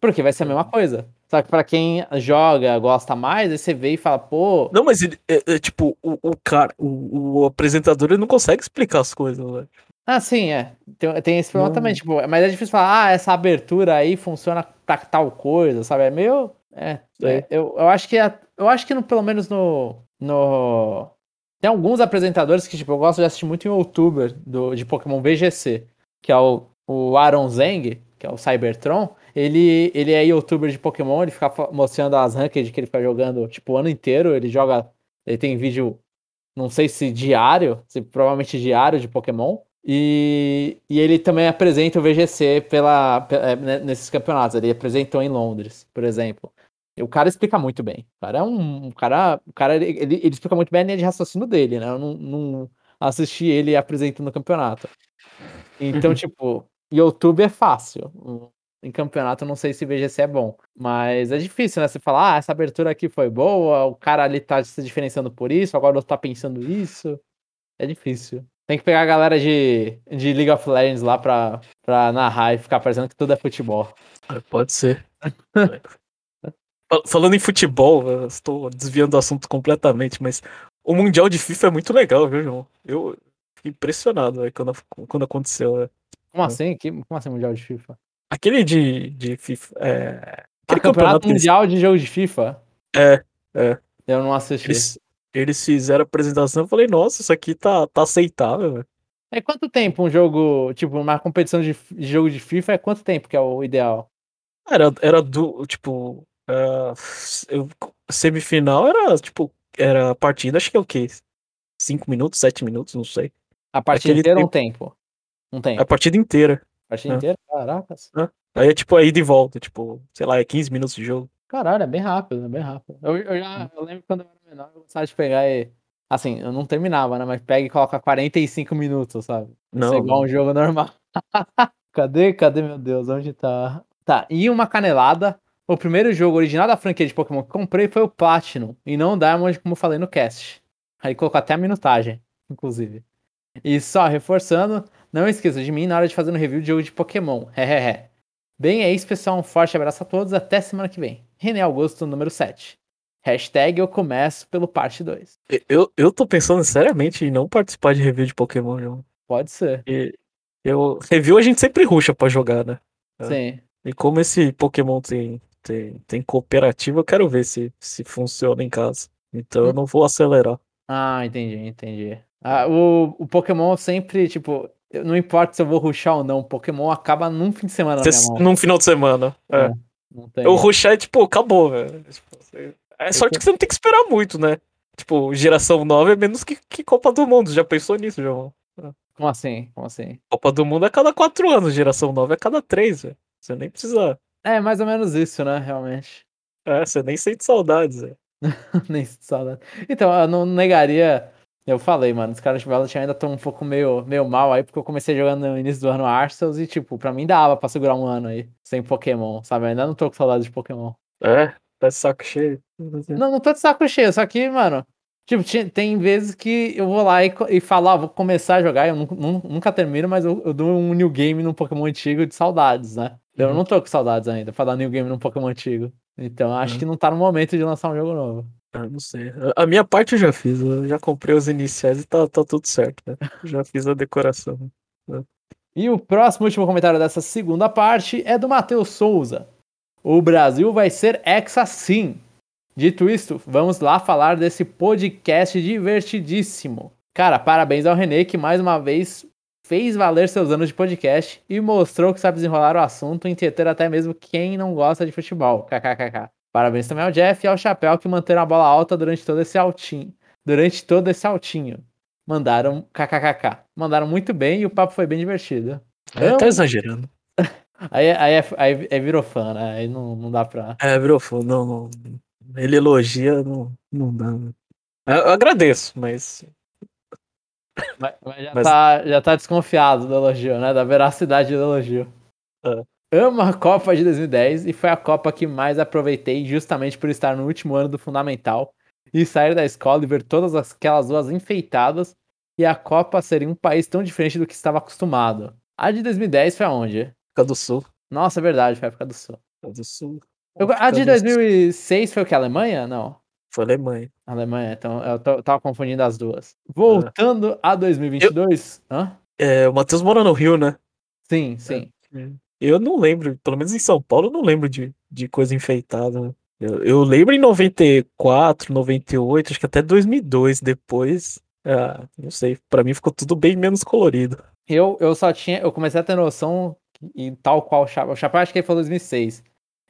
[SPEAKER 2] Porque vai ser a mesma coisa. Só que pra quem joga, gosta mais, aí você vê e fala, pô.
[SPEAKER 1] Não, mas ele, é, é, tipo, o, o cara, o, o apresentador, ele não consegue explicar as coisas, velho.
[SPEAKER 2] Ah, sim, é. Tem, tem esse problema
[SPEAKER 1] Não.
[SPEAKER 2] também, tipo, mas é difícil falar, ah, essa abertura aí funciona pra tal coisa, sabe? É meio. É.
[SPEAKER 1] Sei.
[SPEAKER 2] é, eu, eu acho que a- eu acho que no, pelo menos no. no. Tem alguns apresentadores que, tipo, eu gosto de assistir muito em youtuber do, de Pokémon VGC, que é o, o Aaron Zeng, que é o Cybertron. Ele, ele é youtuber de Pokémon, ele fica mostrando as ranked que ele fica jogando, tipo, o ano inteiro. Ele joga. Ele tem vídeo não sei se diário, se provavelmente diário de Pokémon. E, e ele também apresenta o VGC pela, pe- é, né, nesses campeonatos. Ele apresentou em Londres, por exemplo. E o cara explica muito bem. O cara é um, um cara. O cara ele, ele, ele explica muito bem a linha de raciocínio dele, né? Eu não, não assisti ele apresentando o campeonato. Então,
[SPEAKER 1] Uhum.
[SPEAKER 2] tipo, YouTube é fácil. Em campeonato, não sei se VGC é bom. Mas é difícil, né? Você falar, ah, essa abertura aqui foi boa, o cara ali tá se diferenciando por isso, agora o outro tá pensando isso. É difícil. Tem que pegar a galera de, de League of Legends lá pra, pra narrar e ficar parecendo que tudo é futebol.
[SPEAKER 1] É, Pode ser. Fal- Falando em futebol, estou desviando do assunto completamente, mas o Mundial de FIFA é muito legal, viu, João? Eu fiquei impressionado velho, quando, quando aconteceu. né?
[SPEAKER 2] Como assim? Que, como assim Mundial de FIFA?
[SPEAKER 1] Aquele de, de FIFA. É...
[SPEAKER 2] Ah,
[SPEAKER 1] Aquele
[SPEAKER 2] campeonato
[SPEAKER 1] eles,
[SPEAKER 2] Mundial de Jogo de FIFA?
[SPEAKER 1] É, é.
[SPEAKER 2] Eu não assisti.
[SPEAKER 1] eles, eles fizeram a apresentação eu falei, nossa, isso aqui tá, tá aceitável, velho.
[SPEAKER 2] É quanto tempo um jogo, tipo, uma competição de, de jogo de FIFA é quanto tempo que é o ideal?
[SPEAKER 1] Era, era do, tipo, ah, eu- semifinal era, tipo, era a partida, acho que é o quê? Cinco minutos, sete minutos, não sei.
[SPEAKER 2] A partida inteira ou um tempo? Um
[SPEAKER 1] A
[SPEAKER 2] tempo.
[SPEAKER 1] partida inteira.
[SPEAKER 2] A partida
[SPEAKER 1] é.
[SPEAKER 2] inteira? Caracas.
[SPEAKER 1] Aí é tipo a ida e volta, tipo, sei lá, é 15 minutos de jogo.
[SPEAKER 2] Caralho, é bem rápido, é bem rápido. Eu, eu já eu lembro quando eu era menor, eu gostava de pegar e. Assim, eu não terminava, né? Mas pega e coloca 45 minutos, sabe? Isso
[SPEAKER 1] Não,
[SPEAKER 2] é igual
[SPEAKER 1] não.
[SPEAKER 2] um jogo normal. cadê? Cadê, meu Deus? Onde tá? Tá, e uma canelada. O primeiro jogo original da franquia de Pokémon que comprei foi o Platinum. E não o Diamond, como eu falei no cast. Aí colocou até a minutagem, inclusive. E só reforçando, não esqueça de mim na hora de fazer um review de jogo de Pokémon. Hehehe. Bem, é isso, pessoal. Um forte abraço a todos. Até semana que vem. René Augusto, número 7. Hashtag eu começo pelo parte 2.
[SPEAKER 1] Eu, eu tô pensando seriamente em não participar de review de Pokémon, João.
[SPEAKER 2] Pode ser.
[SPEAKER 1] E eu, review a gente sempre ruxa pra jogar, né? É.
[SPEAKER 2] Sim.
[SPEAKER 1] E como esse Pokémon tem, tem, tem cooperativa, eu quero ver se, se funciona em casa. Então eu não vou acelerar.
[SPEAKER 2] Ah, entendi, entendi. Ah, o, o Pokémon sempre, tipo, não importa se eu vou rushar ou não, o Pokémon acaba num fim de semana
[SPEAKER 1] Cê- num final de semana. É.
[SPEAKER 2] É. Não tem.
[SPEAKER 1] Eu rushar é tipo, acabou, velho. Tipo, É sorte que você não tem que esperar muito, né? Tipo, geração 9 é menos que, que Copa do Mundo. Já pensou nisso, João?
[SPEAKER 2] Como assim? Como assim?
[SPEAKER 1] Copa do Mundo é a cada 4 anos, geração 9 é a cada 3, velho. Você nem precisa.
[SPEAKER 2] É, mais ou menos isso, né? Realmente.
[SPEAKER 1] É, você nem sente saudades, velho.
[SPEAKER 2] Nem sinto saudade. Então, eu não negaria. Eu falei, mano, os caras de Violet ainda estão um pouco meio, meio mal aí, porque eu comecei jogando no início do ano Arceus e, tipo, pra mim dava pra segurar um ano aí, sem Pokémon, sabe? Eu ainda não tô com saudade de Pokémon.
[SPEAKER 1] É, tá de saco cheio.
[SPEAKER 2] Não, não tô de saco cheio, só que, mano, tipo, ti- tem vezes que eu vou lá e, e falo, ah, vou começar a jogar, eu nu- nu- nunca termino, mas eu, eu dou um new game num Pokémon antigo de saudades, né? Eu
[SPEAKER 1] Uhum.
[SPEAKER 2] não tô com saudades ainda pra dar new game num Pokémon antigo. Então, acho
[SPEAKER 1] Uhum.
[SPEAKER 2] que não tá no momento de lançar um jogo novo.
[SPEAKER 1] Ah, não sei. A- minha parte eu já fiz. Eu já comprei os iniciais e tá, tá tudo certo, né? Já fiz a decoração.
[SPEAKER 2] E o próximo último comentário dessa segunda parte é do Matheus Souza. O Brasil vai ser hexa sim. Dito isto, vamos lá falar desse podcast divertidíssimo. Cara, parabéns ao Renê que mais uma vez fez valer seus anos de podcast e mostrou que sabe desenrolar o assunto e entreter até mesmo quem não gosta de futebol. KKKK. Parabéns também ao Jeff e ao Chapéu que manteram a bola alta durante todo esse altinho. Durante todo esse altinho. Mandaram kkkk. Mandaram muito bem e o papo foi bem divertido.
[SPEAKER 1] É,
[SPEAKER 2] Amo-
[SPEAKER 1] tá exagerando.
[SPEAKER 2] Aí, aí, é- aí é virou fã, né? Aí não, não dá pra.
[SPEAKER 1] É, virou fã. Não, não. Ele elogia, não, não dá. né? Eu, eu agradeço, mas.
[SPEAKER 2] Mas, mas já,
[SPEAKER 1] Mas-
[SPEAKER 2] Tá, já tá desconfiado do elogio, né? Da veracidade do elogio.
[SPEAKER 1] É.
[SPEAKER 2] Amo a Copa de 2010 e foi a Copa que mais aproveitei justamente por estar no último ano do Fundamental e sair da escola e ver todas aquelas ruas enfeitadas e a Copa ser em um país tão diferente do que estava acostumado. A de 2010 foi aonde?
[SPEAKER 1] África do Sul.
[SPEAKER 2] Nossa, é verdade, foi a África do Sul.
[SPEAKER 1] A do Sul.
[SPEAKER 2] Eu- a de 2006 foi o que? Alemanha? Não.
[SPEAKER 1] Foi Alemanha.
[SPEAKER 2] Alemanha, então eu tô- tava confundindo as duas. Voltando a 2022. Hã?
[SPEAKER 1] É, o Matheus mora no Rio, né?
[SPEAKER 2] Sim, sim.
[SPEAKER 1] Eu não lembro, pelo menos em São Paulo, eu não lembro de, de coisa enfeitada. né? Eu, eu lembro em 94, 98, acho que até 2002 depois. Ah, não sei, pra mim ficou tudo bem menos colorido.
[SPEAKER 2] Eu, eu só tinha. Eu comecei a ter noção, e tal qual o Chapéu. O Chapéu acho que ele foi 2006.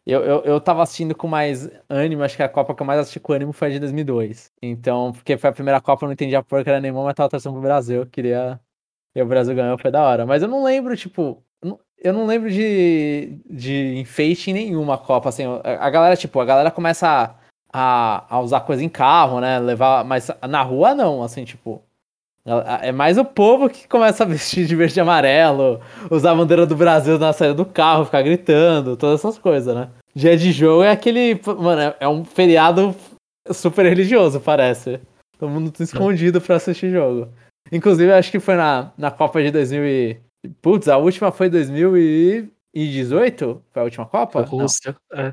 [SPEAKER 2] Eu, eu, eu tava assistindo com mais ânimo, acho que a Copa que eu mais assisti com ânimo foi a de 2002. Então, porque foi a primeira Copa, eu não entendi a porca nenhuma, mas tava torcendo pro Brasil. Eu queria. E o Brasil ganhou, foi da hora. Mas eu não lembro, tipo. Eu não lembro de, de enfeite em nenhuma Copa, assim. A galera, tipo, a galera começa a, a, usar coisa em carro, né? Levar. Mas na rua não, assim, tipo. É mais o povo que começa a vestir de verde e amarelo, usar a bandeira do Brasil na saída do carro, ficar gritando, todas essas coisas, né? Dia de jogo é aquele. Mano, é- é um feriado super religioso, parece. Todo mundo tá escondido pra assistir jogo. Inclusive, acho que foi na, na Copa de 2000 e... Putz, a última foi 2018? Foi a última Copa?
[SPEAKER 1] Rússia. É.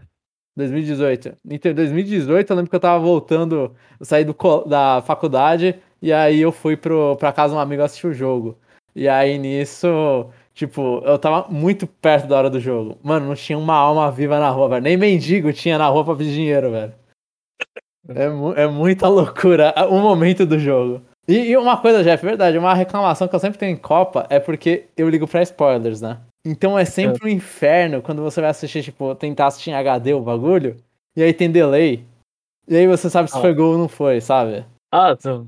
[SPEAKER 2] 2018. Então, em 2018, eu lembro que eu tava voltando, eu saí do, da faculdade e aí eu fui pro, pra casa de um amigo assistir o jogo. E aí nisso, tipo, eu tava muito perto da hora do jogo. Mano, não tinha uma alma viva na rua, velho. Nem mendigo tinha na rua pra pedir dinheiro, velho. É, é muita loucura o momento do jogo. E, e uma coisa, Jeff, verdade, uma reclamação que eu sempre tenho em Copa é porque eu ligo pra spoilers, né? Então é sempre um inferno quando você vai assistir, tipo, tentar assistir em HD o bagulho, e aí tem delay. E aí você sabe se
[SPEAKER 1] Ah.
[SPEAKER 2] foi gol ou não foi, sabe?
[SPEAKER 1] Ah, então.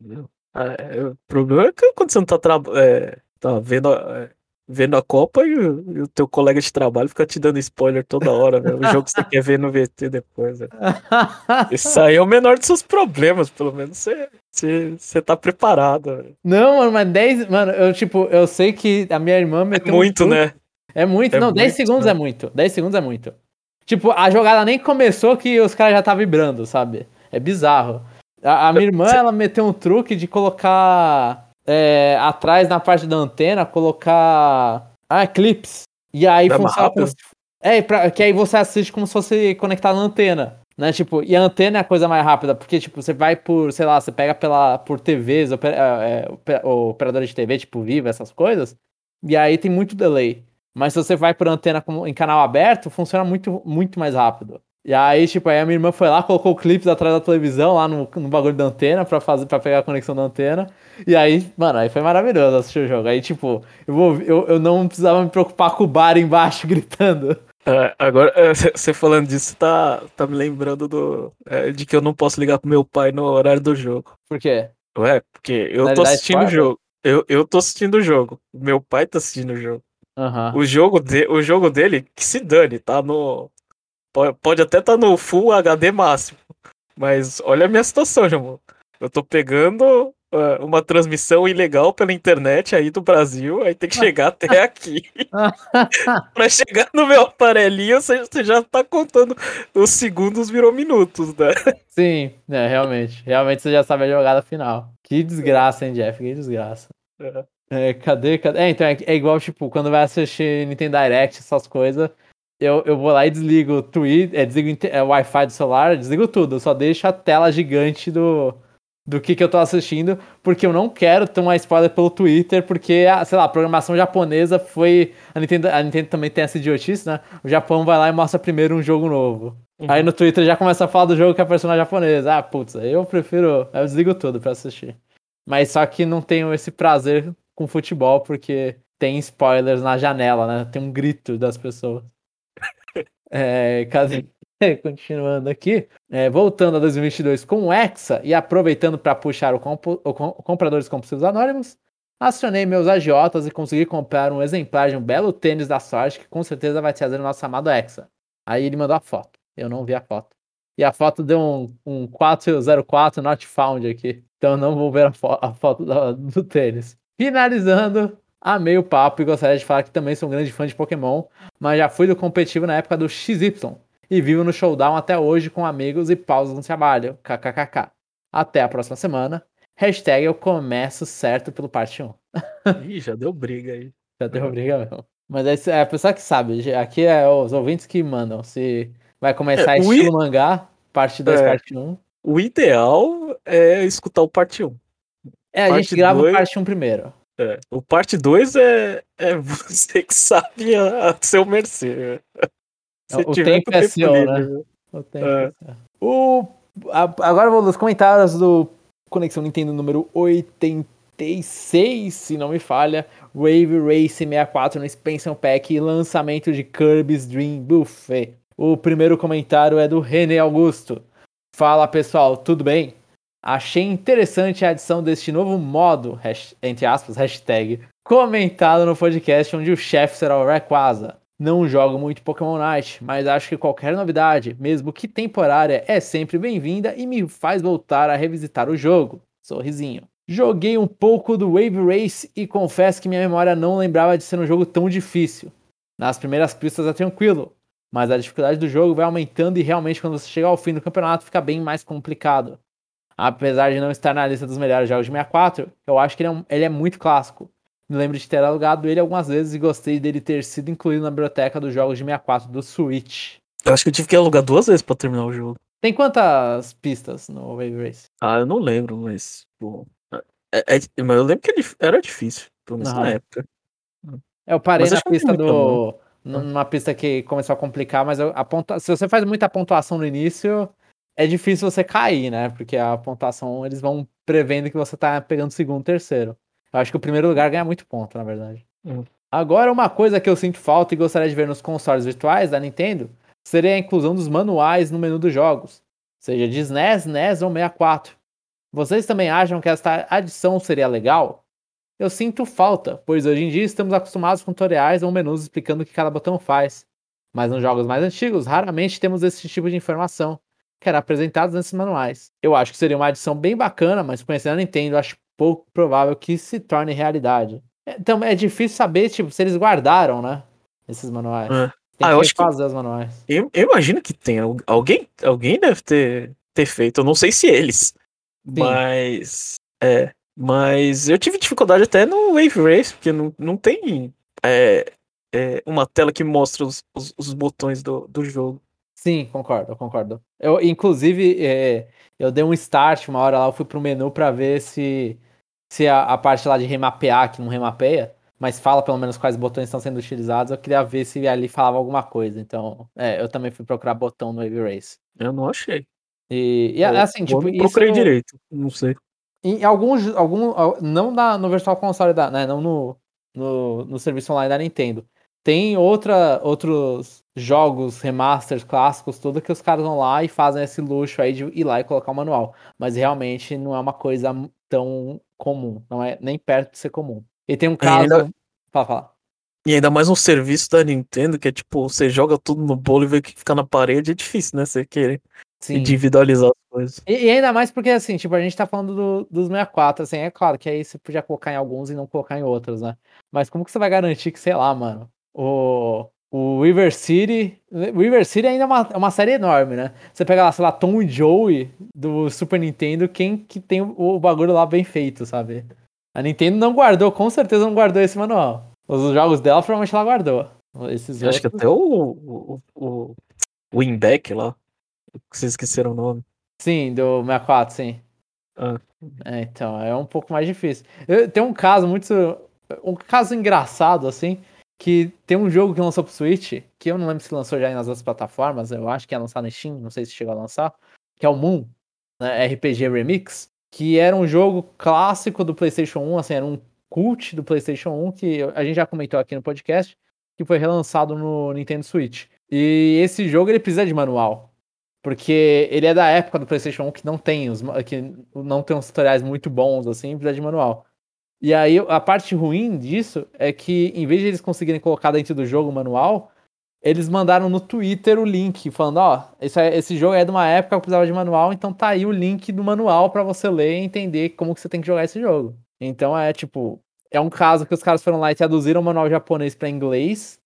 [SPEAKER 1] não. Ah, é, o problema é que quando você não tá, tra... é, tá vendo, é, vendo a Copa e o, e o teu colega de trabalho fica te dando spoiler toda hora, velho. O jogo que você quer ver no VT depois. velho. Isso aí é o menor dos seus problemas, pelo menos você, você, você tá preparado.
[SPEAKER 2] não, mano, mas 10. Mano, eu, tipo, eu sei que a minha irmã
[SPEAKER 1] É
[SPEAKER 2] meteu um
[SPEAKER 1] muito,
[SPEAKER 2] truque-
[SPEAKER 1] né?
[SPEAKER 2] É muito,
[SPEAKER 1] É
[SPEAKER 2] não, 10
[SPEAKER 1] muito,
[SPEAKER 2] segundos
[SPEAKER 1] né?
[SPEAKER 2] é muito. 10 segundos é muito. Tipo, a jogada nem começou que os caras já tá vibrando, sabe? É bizarro. A, a minha irmã, ela meteu um truque de colocar é, atrás na parte da antena, colocar. Ah, clips. E aí funciona como
[SPEAKER 1] rápido?
[SPEAKER 2] se, É, pra, que aí você assiste como se fosse conectado na antena. Né, tipo, e a antena é a coisa mais rápida, porque, tipo, você vai por, sei lá, você pega pela, por TVs, oper, é, operadores de TV, tipo, Viva, essas coisas, e aí tem muito delay. Mas se você vai por antena em canal aberto, funciona muito, muito mais rápido. E aí, tipo, aí a minha irmã foi lá, colocou o clipe atrás da televisão, lá no, no bagulho da antena, pra, fazer, pra pegar a conexão da antena. E aí, mano, aí foi maravilhoso assistir o jogo. Aí, tipo, eu, vou, eu, eu não precisava me preocupar com o bar embaixo gritando.
[SPEAKER 1] É, agora, você falando disso, tá, tá me lembrando do, é, de que eu não posso ligar pro meu pai no horário do jogo.
[SPEAKER 2] Por quê?
[SPEAKER 1] Ué, porque eu tô assistindo o jogo. Eu, eu tô assistindo o jogo. Meu pai tá assistindo o jogo.
[SPEAKER 2] Aham.
[SPEAKER 1] O jogo, de, o jogo dele, que se dane, tá no. Po- Pode até tá no Full HD máximo. Mas olha a minha situação, Jamon. Eu tô pegando é, uma transmissão ilegal pela internet aí do Brasil, aí tem que chegar até aqui. pra chegar no meu aparelhinho, você, você já tá contando os segundos virou minutos, né?
[SPEAKER 2] Sim, é, realmente. Realmente você já sabe a jogada final. Que desgraça, hein, Jeff? Que desgraça.
[SPEAKER 1] É.
[SPEAKER 2] É, cadê, cadê? É, então é, é igual, tipo, quando vai assistir Nintendo Direct, essas coisas, eu, eu vou lá e desligo o Twitter, é, desligo é, o Wi-Fi do celular, desligo tudo. Só deixo a tela gigante do, do que, que eu tô assistindo, porque eu não quero tomar spoiler pelo Twitter, porque, a, sei lá, a programação japonesa foi. A Nintendo, a Nintendo também tem essa idiotice, né? O Japão vai lá e mostra primeiro um jogo novo. Aí no Twitter já começa a falar do jogo que é a personagem japonesa. Ah, putz, eu prefiro. Eu desligo tudo pra assistir. Mas só que não tenho esse prazer com futebol, porque tem spoilers na janela, né? Tem um grito das pessoas. É, cadê? Continuando aqui, é, voltando a 2022 com o Hexa e aproveitando para puxar o, compo- o com- compradores compulsivos anônimos, acionei meus agiotas e consegui comprar um exemplar de um belo tênis da sorte que com certeza vai trazer o nosso amado Hexa. Aí ele mandou a foto. Eu não vi a foto. E a foto deu um, um 404 not found aqui. Então não vou ver a, fo- a foto da- do tênis. Finalizando, amei o papo e gostaria de falar que também sou um grande fã de Pokémon, mas já fui do competitivo na época do XY e vivo no showdown até hoje com amigos e pausas no trabalho. KKKK. Até a próxima semana. Hashtag eu começo certo pelo parte 1.
[SPEAKER 1] Ih, já deu briga aí.
[SPEAKER 2] Já deu briga mesmo. Mas é a pessoa que sabe. Aqui é os ouvintes que mandam. Se vai começar
[SPEAKER 1] É, o
[SPEAKER 2] estilo
[SPEAKER 1] i-
[SPEAKER 2] mangá, parte 2,
[SPEAKER 1] É.
[SPEAKER 2] parte 1. Um.
[SPEAKER 1] O ideal é escutar o parte 1.
[SPEAKER 2] É, a
[SPEAKER 1] Parte
[SPEAKER 2] gente grava
[SPEAKER 1] dois-
[SPEAKER 2] o parte 1 um primeiro.
[SPEAKER 1] É. O parte 2 é, é você que sabe a, a seu mercê. Se
[SPEAKER 2] O
[SPEAKER 1] tiver
[SPEAKER 2] tempo é seu, né? O tempo
[SPEAKER 1] É.
[SPEAKER 2] certo. O, a- agora vou nos comentários do Conexão Nintendo número 86, se não me falha. Wave Race 64 no Expansion Pack e lançamento de Kirby's Dream Buffet. O primeiro comentário é do René Augusto. Fala pessoal, tudo bem? Achei interessante a adição deste novo modo, entre aspas, hashtag, comentado no podcast onde o chefe será o Rayquaza. Não jogo muito Pokémon Night, mas acho que qualquer novidade, mesmo que temporária, é sempre bem-vinda e me faz voltar a revisitar o jogo. Sorrisinho. Joguei um pouco do Wave Race e confesso que minha memória não lembrava de ser um jogo tão difícil. Nas primeiras pistas é tranquilo, mas a dificuldade do jogo vai aumentando e realmente quando você chegar ao fim do campeonato fica bem mais complicado. Apesar de não estar na lista dos melhores jogos de 64, eu acho que ele é, um- ele é muito clássico. Me lembro de ter alugado ele algumas vezes e gostei dele ter sido incluído na biblioteca dos jogos de 64 do Switch.
[SPEAKER 1] Eu acho que eu tive que alugar duas vezes pra terminar o jogo.
[SPEAKER 2] Tem quantas pistas no Wave Race?
[SPEAKER 1] Ah, eu não lembro, mas. Pô, é, é- mas eu lembro que ele era difícil, pelo menos na época.
[SPEAKER 2] Eu parei
[SPEAKER 1] Mas
[SPEAKER 2] na pista do. Numa pista que começou a complicar, mas eu- a pontua... se você faz muita pontuação no início, é difícil você cair, né? Porque a pontuação eles vão prevendo que você tá pegando segundo, terceiro. Eu acho que o primeiro lugar ganha muito ponto, na verdade.
[SPEAKER 1] Hum.
[SPEAKER 2] Agora, uma coisa que eu sinto falta e gostaria de ver nos consoles virtuais da Nintendo seria a inclusão dos manuais no menu dos jogos, seja de SNES, NES ou 64. Vocês também acham que esta adição seria legal? Eu sinto falta, pois hoje em dia estamos acostumados com tutoriais ou menus explicando o que cada botão faz. Mas nos jogos mais antigos, raramente temos esse tipo de informação, que era apresentados nesses manuais. Eu acho que seria uma adição bem bacana, mas conhecendo a Nintendo, acho pouco provável que se torne realidade. Então é difícil saber, tipo, se eles guardaram, né? Esses manuais.
[SPEAKER 1] É.
[SPEAKER 2] Tem
[SPEAKER 1] Ah, eu acho que-
[SPEAKER 2] os manuais.
[SPEAKER 1] Eu, eu imagino que tem. al- Alguém, alguém deve ter, ter feito. Eu não sei se eles. Mas. É. Mas eu tive dificuldade até no Wave Race, porque não, não tem é, é, uma tela que mostra os, os, os botões do, do jogo.
[SPEAKER 2] Sim, concordo, concordo. Eu, inclusive, é, eu dei um start uma hora lá, eu fui pro menu pra ver se, se a, a parte lá de remapear, que não remapeia, mas fala pelo menos quais botões estão sendo utilizados, eu queria ver se ali falava alguma coisa. Então, é, eu também fui procurar botão no Wave Race.
[SPEAKER 1] Eu não achei.
[SPEAKER 2] E, e
[SPEAKER 1] Eu-
[SPEAKER 2] assim, tipo,
[SPEAKER 1] não
[SPEAKER 2] isso
[SPEAKER 1] procurei
[SPEAKER 2] no-
[SPEAKER 1] direito. Não sei.
[SPEAKER 2] em alguns, algum, al- não na, no Virtual Console da, né, não no, no, no serviço online da Nintendo. Tem outra, outros jogos, remasters, clássicos, tudo que os caras vão lá e fazem esse luxo aí de ir lá e colocar o manual. Mas realmente não é uma coisa tão comum, não é nem perto de ser comum. E tem um caso.
[SPEAKER 1] ainda-
[SPEAKER 2] Fala, fala.
[SPEAKER 1] E ainda mais um serviço da Nintendo, que é tipo, você joga tudo no bolo e vê o que fica na parede, é difícil, né? Você querer
[SPEAKER 2] Sim.
[SPEAKER 1] individualizar as coisas.
[SPEAKER 2] E, e ainda mais porque, assim, tipo, a gente tá falando do, dos 64, assim, é claro que aí você podia colocar em alguns e não colocar em outros, né? Mas como que você vai garantir que, sei lá, mano, o, o River City. River City ainda é uma, é uma série enorme, né? Você pega lá, sei lá, Tom e Joey do Super Nintendo, quem que tem o, bagulho lá bem feito, sabe? A Nintendo não guardou, com certeza não guardou esse manual. Os jogos dela, provavelmente ela guardou. Esses
[SPEAKER 1] Eu acho que
[SPEAKER 2] outros-
[SPEAKER 1] até o, o, o, o lá, vocês esqueceram o nome.
[SPEAKER 2] Sim, do 64, sim.
[SPEAKER 1] Ah.
[SPEAKER 2] É, então, é um pouco mais difícil. Eu- tem um caso muito. Um caso engraçado, assim, que tem um jogo que lançou pro Switch, que eu não lembro se lançou já nas outras plataformas, eu acho que ia lançar no Steam, não sei se chegou a lançar, que é o Moon, né, RPG Remix, que era um jogo clássico do PlayStation 1, assim, era um cult do PlayStation 1, que a gente já comentou aqui no podcast, que foi relançado no Nintendo Switch. E esse jogo ele precisa de manual. Porque ele é da época do PlayStation 1 que não tem os que não tem uns tutoriais muito bons assim, precisa de manual. E aí a parte ruim disso é que em vez de eles conseguirem colocar dentro do jogo o manual, eles mandaram no Twitter o link falando, ó, esse, é- esse jogo é de uma época que precisava de manual, então tá aí o link do manual pra você ler e entender como que você tem que jogar esse jogo. Então é tipo, é um caso que os caras foram lá e traduziram o manual japonês pra inglês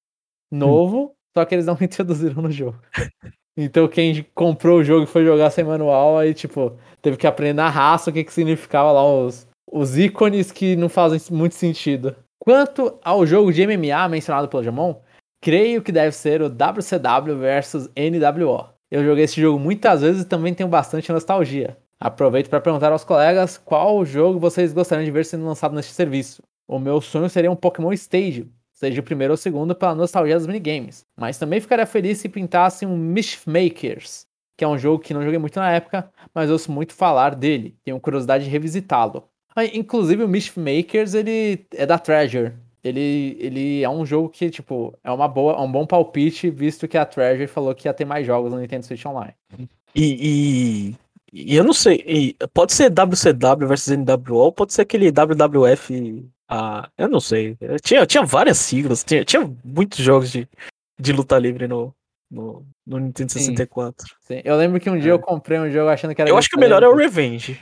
[SPEAKER 2] novo, só que eles não introduziram no jogo. Então quem comprou o jogo e foi jogar sem manual, aí tipo, teve que aprender na raça o que que significava lá os, os ícones que não fazem muito sentido. Quanto ao jogo de MMA mencionado pelo Jamon, creio que deve ser o WCW versus NWO. Eu joguei esse jogo muitas vezes e também tenho bastante nostalgia. Aproveito para perguntar aos colegas qual jogo vocês gostariam de ver sendo lançado neste serviço. O meu sonho seria um Pokémon Stadium, seja o primeiro ou o segundo pela nostalgia dos minigames, mas também ficaria feliz se pintasse um Mischief Makers, que é um jogo que não joguei muito na época, mas ouço muito falar dele, tenho curiosidade de revisitá-lo. Inclusive o Mischief Makers, ele é da Treasure. Ele, ele é um jogo que, tipo, é uma boa, é um bom palpite, visto que a Treasure falou que ia ter mais jogos no Nintendo Switch Online.
[SPEAKER 1] E, e, e eu não sei, e pode ser WCW versus NWO, pode ser aquele WWF. Ah, eu não sei. Tinha, tinha várias siglas, tinha, tinha muitos jogos de, de luta livre no, no, no Nintendo 64.
[SPEAKER 2] Sim, sim. Eu lembro que um dia
[SPEAKER 1] É.
[SPEAKER 2] eu comprei um jogo achando que era.
[SPEAKER 1] Eu acho que o melhor é o Revenge.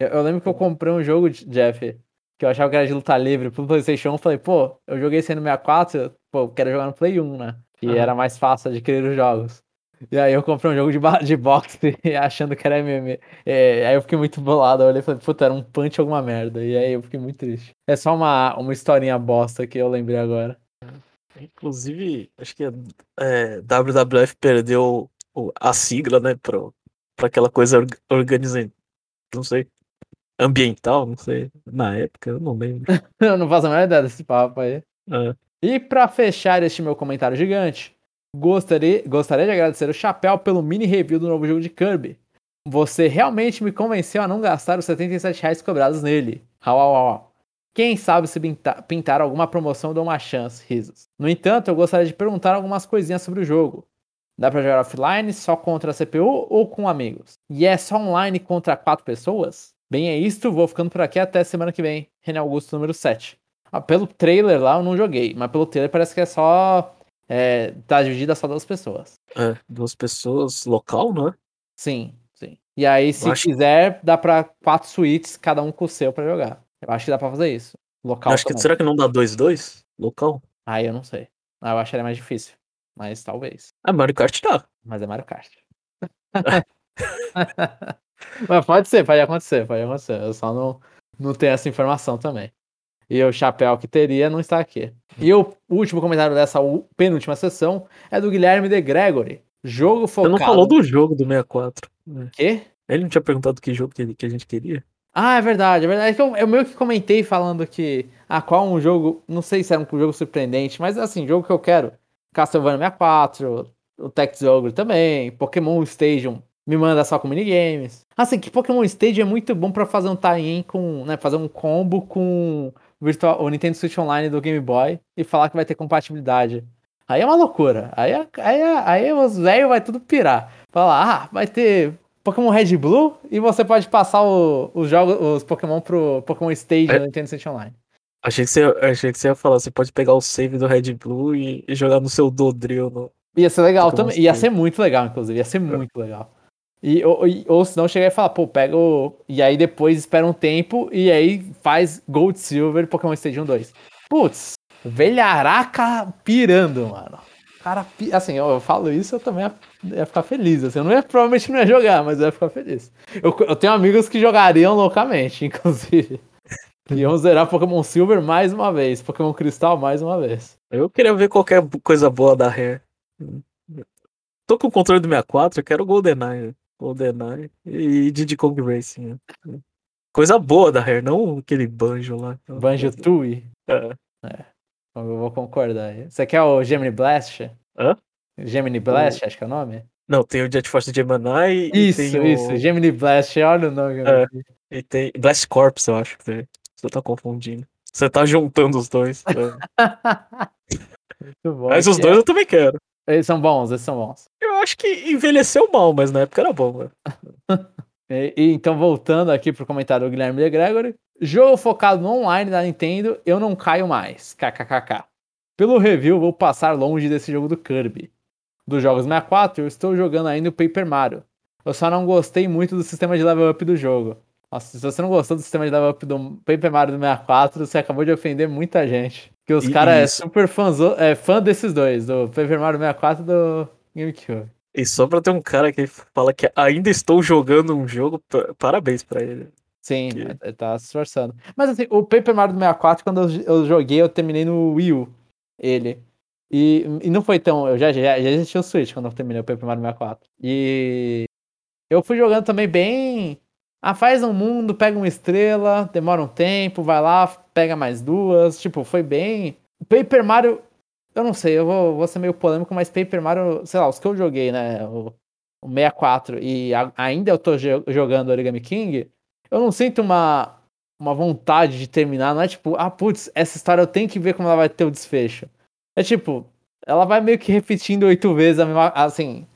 [SPEAKER 2] Eu, eu lembro que eu comprei um jogo, Jeff, que eu achava que era de luta livre pro PlayStation 1. Falei, pô, eu joguei esse no 64, pô, quero jogar no Play 1, né? E
[SPEAKER 1] Aham.
[SPEAKER 2] era mais fácil adquirir os jogos. E aí eu comprei um jogo de, de boxe achando que era MMA. É, aí eu fiquei muito bolado. Eu olhei e falei, puta, era um punch alguma merda. E aí eu fiquei muito triste. É só uma, uma historinha bosta que eu lembrei agora.
[SPEAKER 1] Inclusive, acho que é, WWF perdeu a sigla, né, pro, pra aquela coisa org- organizada, não sei, ambiental, não sei, na época, eu não lembro.
[SPEAKER 2] eu não faço a menor ideia desse papo aí.
[SPEAKER 1] É.
[SPEAKER 2] E pra fechar este meu comentário gigante, gostaria, gostaria de agradecer o Chapéu pelo mini review do novo jogo de Kirby. Você realmente me convenceu a não gastar os 77 reais cobrados nele. Au, au, au. Quem sabe se pinta- pintar alguma promoção dou uma chance, risos. No entanto, eu gostaria de perguntar algumas coisinhas sobre o jogo. Dá pra jogar offline, só contra a CPU ou com amigos? E é só online contra quatro pessoas? Bem, é isto, vou ficando por aqui até semana que vem. René Augusto número 7. Ah, pelo trailer lá eu não joguei, mas pelo trailer parece que é só. É, tá dividida só duas pessoas.
[SPEAKER 1] É, duas pessoas local, não é?
[SPEAKER 2] Sim, sim. E aí, se
[SPEAKER 1] acho-
[SPEAKER 2] quiser, dá pra quatro suítes, cada um com o seu pra jogar. Eu acho que dá pra fazer isso. Local
[SPEAKER 1] acho que, será que não dá 2-2? Local?
[SPEAKER 2] Aí eu não sei. Ah, eu acharia mais difícil. Mas talvez.
[SPEAKER 1] Ah, Mario Kart dá.
[SPEAKER 2] Mas é Mario Kart. Mas pode ser, pode acontecer, pode acontecer. Eu só não, não tenho essa informação também. E o chapéu que teria não está aqui. E o último comentário dessa penúltima sessão é do Guilherme de Gregory. Jogo
[SPEAKER 1] Você
[SPEAKER 2] focado.
[SPEAKER 1] não falou do jogo do 64. É.
[SPEAKER 2] quê?
[SPEAKER 1] Ele não tinha perguntado que jogo que a gente queria?
[SPEAKER 2] Ah, é verdade, é verdade. É que Eu, eu meio que comentei falando que. Ah, qual um jogo. Não sei se era um jogo surpreendente, mas assim, jogo que eu quero. Castlevania 64, o Tex Ogre também, Pokémon Stadium me manda só com minigames. Assim, que Pokémon Stadium é muito bom pra fazer um tie-in com. Né, fazer um combo com o, Virtual, o Nintendo Switch Online do Game Boy e falar que vai ter compatibilidade. Aí é uma loucura. Aí, é- aí, é- aí os velhos vai tudo pirar. Falar, ah, vai ter Pokémon Red e Blue e você pode passar o- os jogos, os Pokémon pro Pokémon Stage
[SPEAKER 1] É.
[SPEAKER 2] do Nintendo Switch Online.
[SPEAKER 1] Achei que, você, achei que você ia falar, você pode pegar o save do Red Blue e, e jogar no seu Dodril. No...
[SPEAKER 2] Ia ser legal
[SPEAKER 1] Pokémon
[SPEAKER 2] também. Ia
[SPEAKER 1] Stage.
[SPEAKER 2] ser muito legal, inclusive. Ia ser muito legal. E, ou, se não chegar e falar, pô, pega o. E aí depois espera um tempo e aí faz Gold Silver Pokémon Stadium 2. Putz, velharaca pirando, mano. Cara, assim, eu, eu falo isso, eu também ia, ia ficar feliz. Assim, eu não ia, provavelmente não ia jogar, mas eu ia ficar feliz. Eu, eu tenho amigos que jogariam loucamente, inclusive. Iam zerar Pokémon Silver mais uma vez, Pokémon Cristal mais uma vez.
[SPEAKER 1] Eu queria ver qualquer coisa boa da Rare. Tô com o controle do 64, eu quero o GoldenEye. GoldenEye e Diddy Kong Racing. né? Coisa boa da Rare, não aquele banjo lá.
[SPEAKER 2] Banjo Tooie.
[SPEAKER 1] É.
[SPEAKER 2] Eu vou concordar. Você quer o Gemini Blast?
[SPEAKER 1] Hã?
[SPEAKER 2] Gemini Blast, acho que é o nome?
[SPEAKER 1] Não, tem o Jet Force Gemini e
[SPEAKER 2] Isso,
[SPEAKER 1] tem o...
[SPEAKER 2] isso. Gemini Blast, olha o nome.
[SPEAKER 1] É. E tem Blast Corps, eu acho que você, você tá confundindo. Você tá juntando os dois. é.
[SPEAKER 2] Muito bom.
[SPEAKER 1] Mas os dois eu também quero.
[SPEAKER 2] Eles são bons, eles são bons.
[SPEAKER 1] Eu acho que envelheceu mal, mas na época era bom?
[SPEAKER 2] E, e então, voltando aqui pro comentário do Guilherme de Gregory. Jogo focado no online da Nintendo, eu não caio mais. KKKK. Pelo review, vou passar longe desse jogo do Kirby. Dos jogos 64, eu estou jogando ainda o Paper Mario. Eu só não gostei muito do sistema de level up do jogo. Nossa, se você não gostou do sistema de level up do Paper Mario do 64, você acabou de ofender muita gente. Porque os caras é super fãzo, é fã desses dois, do Paper Mario 64 e do GameCube.
[SPEAKER 1] E só pra ter um cara que fala que ainda estou jogando um jogo, pa- parabéns pra ele.
[SPEAKER 2] Sim,
[SPEAKER 1] Que-
[SPEAKER 2] ele tá se esforçando. Mas assim, o Paper Mario do 64, quando eu, eu joguei, eu terminei no Wii U. Ele. E, e não foi tão. Eu já, já, já existia o Switch quando eu terminei o Paper Mario 64. E eu fui jogando também bem. Ah, faz um mundo, pega uma estrela, demora um tempo, vai lá, pega mais duas. Tipo, foi bem. Paper Mario. Eu não sei, eu vou, vou ser meio polêmico, mas Paper Mario, sei lá, os que eu joguei, né? O, o 64 e a- ainda eu tô jo- jogando Origami King, eu não sinto uma, uma vontade de terminar. Não é tipo, ah, putz, essa história eu tenho que ver como ela vai ter o desfecho. É tipo, ela vai meio que repetindo oito vezes a mesma. Assim,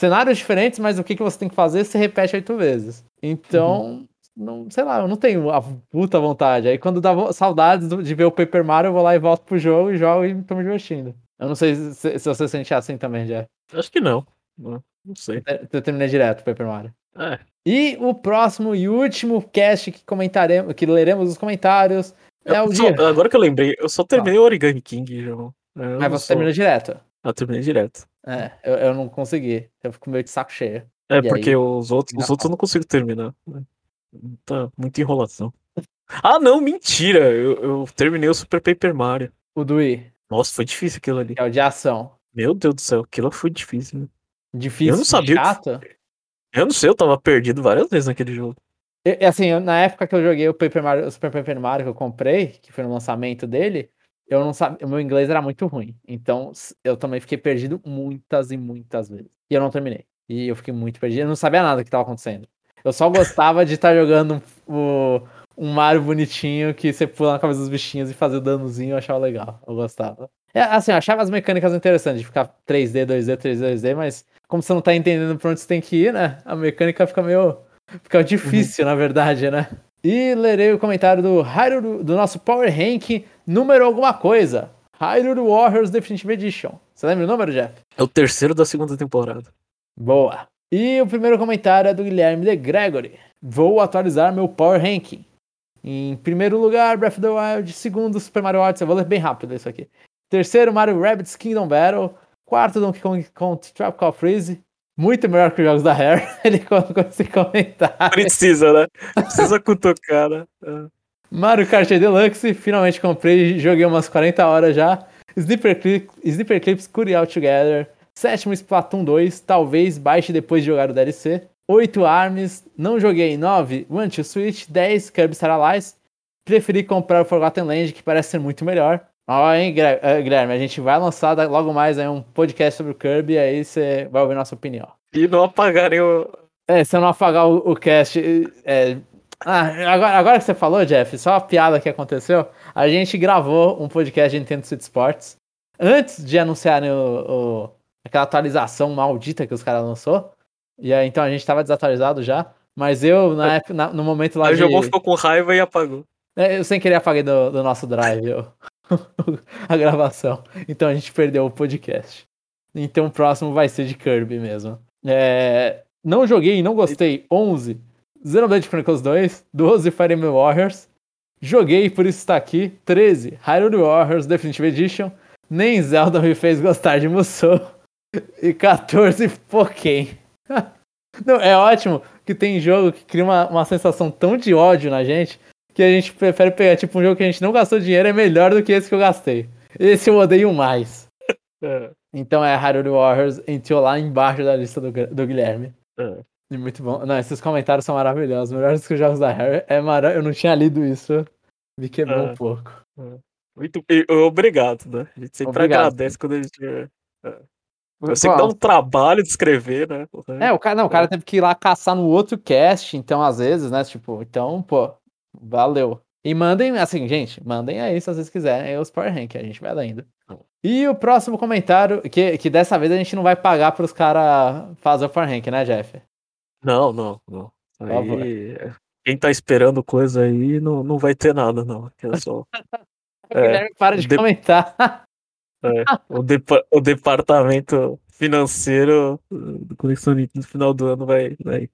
[SPEAKER 2] cenários diferentes, mas o que, que você tem que fazer você repete oito vezes. Então, não, sei lá, eu não tenho a puta vontade. Aí quando dá saudades de ver o Paper Mario, eu vou lá e volto pro jogo e jogo e tô me divertindo. Eu não sei se, se você sente assim também, já.
[SPEAKER 1] Acho que não. Não, não sei.
[SPEAKER 2] Eu terminei direto o Paper Mario.
[SPEAKER 1] É.
[SPEAKER 2] E o próximo e último cast que comentaremos, que leremos os comentários, é
[SPEAKER 1] Eu
[SPEAKER 2] o
[SPEAKER 1] só-
[SPEAKER 2] dia.
[SPEAKER 1] agora que eu lembrei, eu só terminei o Origami King, João. É, eu
[SPEAKER 2] Mas você
[SPEAKER 1] sou-
[SPEAKER 2] terminou direto.
[SPEAKER 1] Eu terminei direto.
[SPEAKER 2] É, eu, eu não consegui. Eu fico meio de saco cheio.
[SPEAKER 1] É,
[SPEAKER 2] E
[SPEAKER 1] porque
[SPEAKER 2] aí?
[SPEAKER 1] os outros, os outros eu não consigo terminar. Tá muita enrolação. Ah, não, mentira! Eu, eu terminei o Super Paper Mario.
[SPEAKER 2] O do Wii,
[SPEAKER 1] Nossa, foi difícil aquilo ali.
[SPEAKER 2] é o de ação.
[SPEAKER 1] Meu Deus do céu, aquilo foi difícil. né?
[SPEAKER 2] Difícil,
[SPEAKER 1] Eu não sabia o que-
[SPEAKER 2] chato.
[SPEAKER 1] Eu não sei, eu tava perdido várias vezes naquele jogo.
[SPEAKER 2] Assim, eu- na época que eu joguei o Paper Mario, o Super Paper Mario que eu comprei, que foi no lançamento dele, eu não sabia, o meu inglês era muito ruim. Então, eu também fiquei perdido muitas e muitas vezes. E eu não terminei. E eu fiquei muito perdido, eu não sabia nada que tava acontecendo. Eu só gostava de estar jogando um, o- um Mario bonitinho que você pula na cabeça dos bichinhos e fazer danozinho, eu achava legal. Eu gostava. É, assim, eu achava as mecânicas interessantes de ficar 3D, 2D, 3D, 2D, mas como você não tá entendendo pra onde você tem que ir, né? A mecânica fica meio. Fica difícil, na verdade, né? E lerei o comentário do Hyrule, do nosso Power Rank, número alguma coisa. Hyrule Warriors Definitive Edition. Você lembra o número, Jeff?
[SPEAKER 1] É o terceiro da segunda temporada.
[SPEAKER 2] Boa. E o primeiro comentário é do Guilherme de Gregory. Vou atualizar meu Power Ranking. Em primeiro lugar, Breath of the Wild. Segundo, Super Mario Odyssey. Eu vou ler bem rápido isso aqui. Terceiro, Mario Rabbids Kingdom Battle. Quarto, Donkey Kong Country Tropical Freeze. Muito melhor que os jogos da Rare. Ele colocou esse comentário.
[SPEAKER 1] Precisa, né? Precisa cutucar, né? É.
[SPEAKER 2] Mario Kart Deluxe, finalmente comprei, joguei umas 40 horas já. Sniper, Clip, Sniper Clips Curi Out Together. Sétimo Splatoon 2, talvez baixe depois de jogar o DLC. 8 Arms, não joguei 9 One to Switch, 10 Kirby Star Allies. Preferi comprar o Forgotten Land, que parece ser muito melhor. Ó, hein, Gre- eh, Guilherme, a gente vai lançar logo mais aí um podcast sobre o Kirby, aí você vai ouvir nossa opinião.
[SPEAKER 1] E não apagarem o.
[SPEAKER 2] É, se eu não apagar o, o cast. é, ah, agora, agora que você falou, Jeff, só uma piada que aconteceu. A gente gravou um podcast de Nintendo Switch Sports antes de anunciarem o, o- aquela atualização maldita que os caras lançou. E aí, então a gente tava desatualizado já. Mas eu, na época, na- no momento lá
[SPEAKER 1] Aí o
[SPEAKER 2] de...
[SPEAKER 1] Jobon ficou com raiva e apagou.
[SPEAKER 2] É, Eu sem querer apaguei do, do nosso drive o- a gravação. Então a gente perdeu o podcast. Então o próximo vai ser de Kirby mesmo. É, não joguei não gostei. 11. Xenoblade Chronicles 2. 12. Fire Emblem Warriors. Joguei, por isso está aqui. 13. Hyrule Warriors Definitive Edition. Nem Zelda me fez gostar de Musou. E 14. Pokémon. Não, é ótimo que tem jogo que cria uma, uma sensação tão de ódio na gente que a gente prefere pegar, tipo, um jogo que a gente não gastou dinheiro é melhor do que esse que eu gastei. Esse eu odeio mais.
[SPEAKER 1] É,
[SPEAKER 2] Então é Hyrule Warriors entrou lá embaixo da lista do, do Guilherme.
[SPEAKER 1] é.
[SPEAKER 2] E muito bom. Não, esses comentários são maravilhosos. Melhores que os jogos da Harry. É mara... Eu não tinha lido isso. Me quebrou
[SPEAKER 1] É.
[SPEAKER 2] um pouco.
[SPEAKER 1] Muito e- obrigado, né? A gente sempre
[SPEAKER 2] Obrigado.
[SPEAKER 1] agradece quando a gente. É, é. Eu sei que dá um trabalho de escrever, né?
[SPEAKER 2] É, o cara, não, o cara teve que ir lá caçar no outro cast, então, às vezes, né? Tipo, então, pô, valeu. E mandem, assim, gente, mandem aí se vocês quiserem aí os Power Rank, a gente vai lendo. E o próximo comentário, que, que dessa vez a gente não vai pagar pros caras fazer o Power Rank, né, Jeff?
[SPEAKER 1] Não, não, não. Aí, é, quem tá esperando coisa aí não, não vai ter nada, não. Que é só,
[SPEAKER 2] O
[SPEAKER 1] É,
[SPEAKER 2] Guilherme para de
[SPEAKER 1] de-
[SPEAKER 2] comentar.
[SPEAKER 1] o, depa- o departamento financeiro do Conexão Nintendo no final do ano vai, vai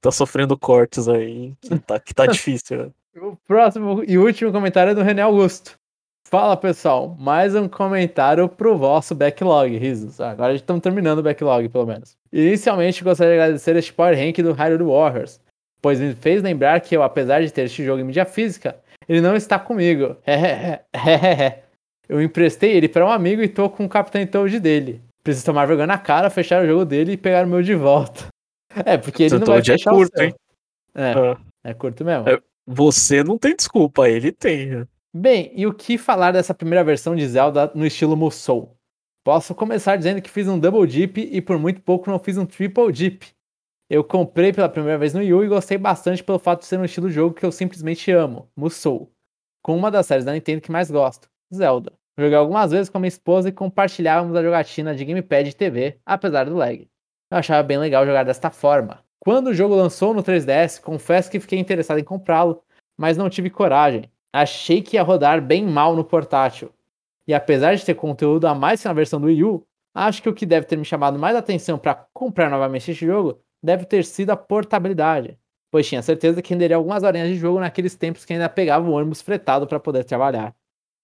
[SPEAKER 1] tá sofrendo cortes aí, que tá, que tá difícil. né?
[SPEAKER 2] O próximo e último comentário é do René Augusto. Fala pessoal, mais um comentário pro vosso backlog, risos. Ah, Agora estamos terminando o backlog, pelo menos. Inicialmente gostaria de agradecer este Power Rank do Hyrule Warriors. pois me fez lembrar que eu, apesar de ter este jogo em mídia física, ele não está comigo. eu emprestei ele para um amigo e tô com o Capitão Toad dele. Preciso tomar vergonha na cara, fechar o jogo dele e pegar o meu de volta. É, porque ele não vai é fechar
[SPEAKER 1] é curto, hein?
[SPEAKER 2] É, ah. é curto mesmo.
[SPEAKER 1] É, você não tem desculpa, ele tem. Né?
[SPEAKER 2] Bem, e o que falar dessa primeira versão de Zelda no estilo Musou? Posso começar dizendo que fiz um Double Deep e por muito pouco não fiz um Triple Deep. Eu comprei pela primeira vez no Wii U e gostei bastante pelo fato de ser um estilo de jogo que eu simplesmente amo, Musou, com uma das séries da Nintendo que mais gosto, Zelda. Joguei algumas vezes com minha esposa e compartilhávamos a jogatina de gamepad e TV, apesar do lag. Eu achava bem legal jogar desta forma. Quando o jogo lançou no 3DS, confesso que fiquei interessado em comprá-lo, mas não tive coragem. Achei que ia rodar bem mal no portátil. E apesar de ter conteúdo a mais que na versão do Wii U, acho que o que deve ter me chamado mais atenção para comprar novamente este jogo deve ter sido a portabilidade, pois tinha certeza que renderia algumas horinhas de jogo naqueles tempos que ainda pegava o ônibus fretado para poder trabalhar.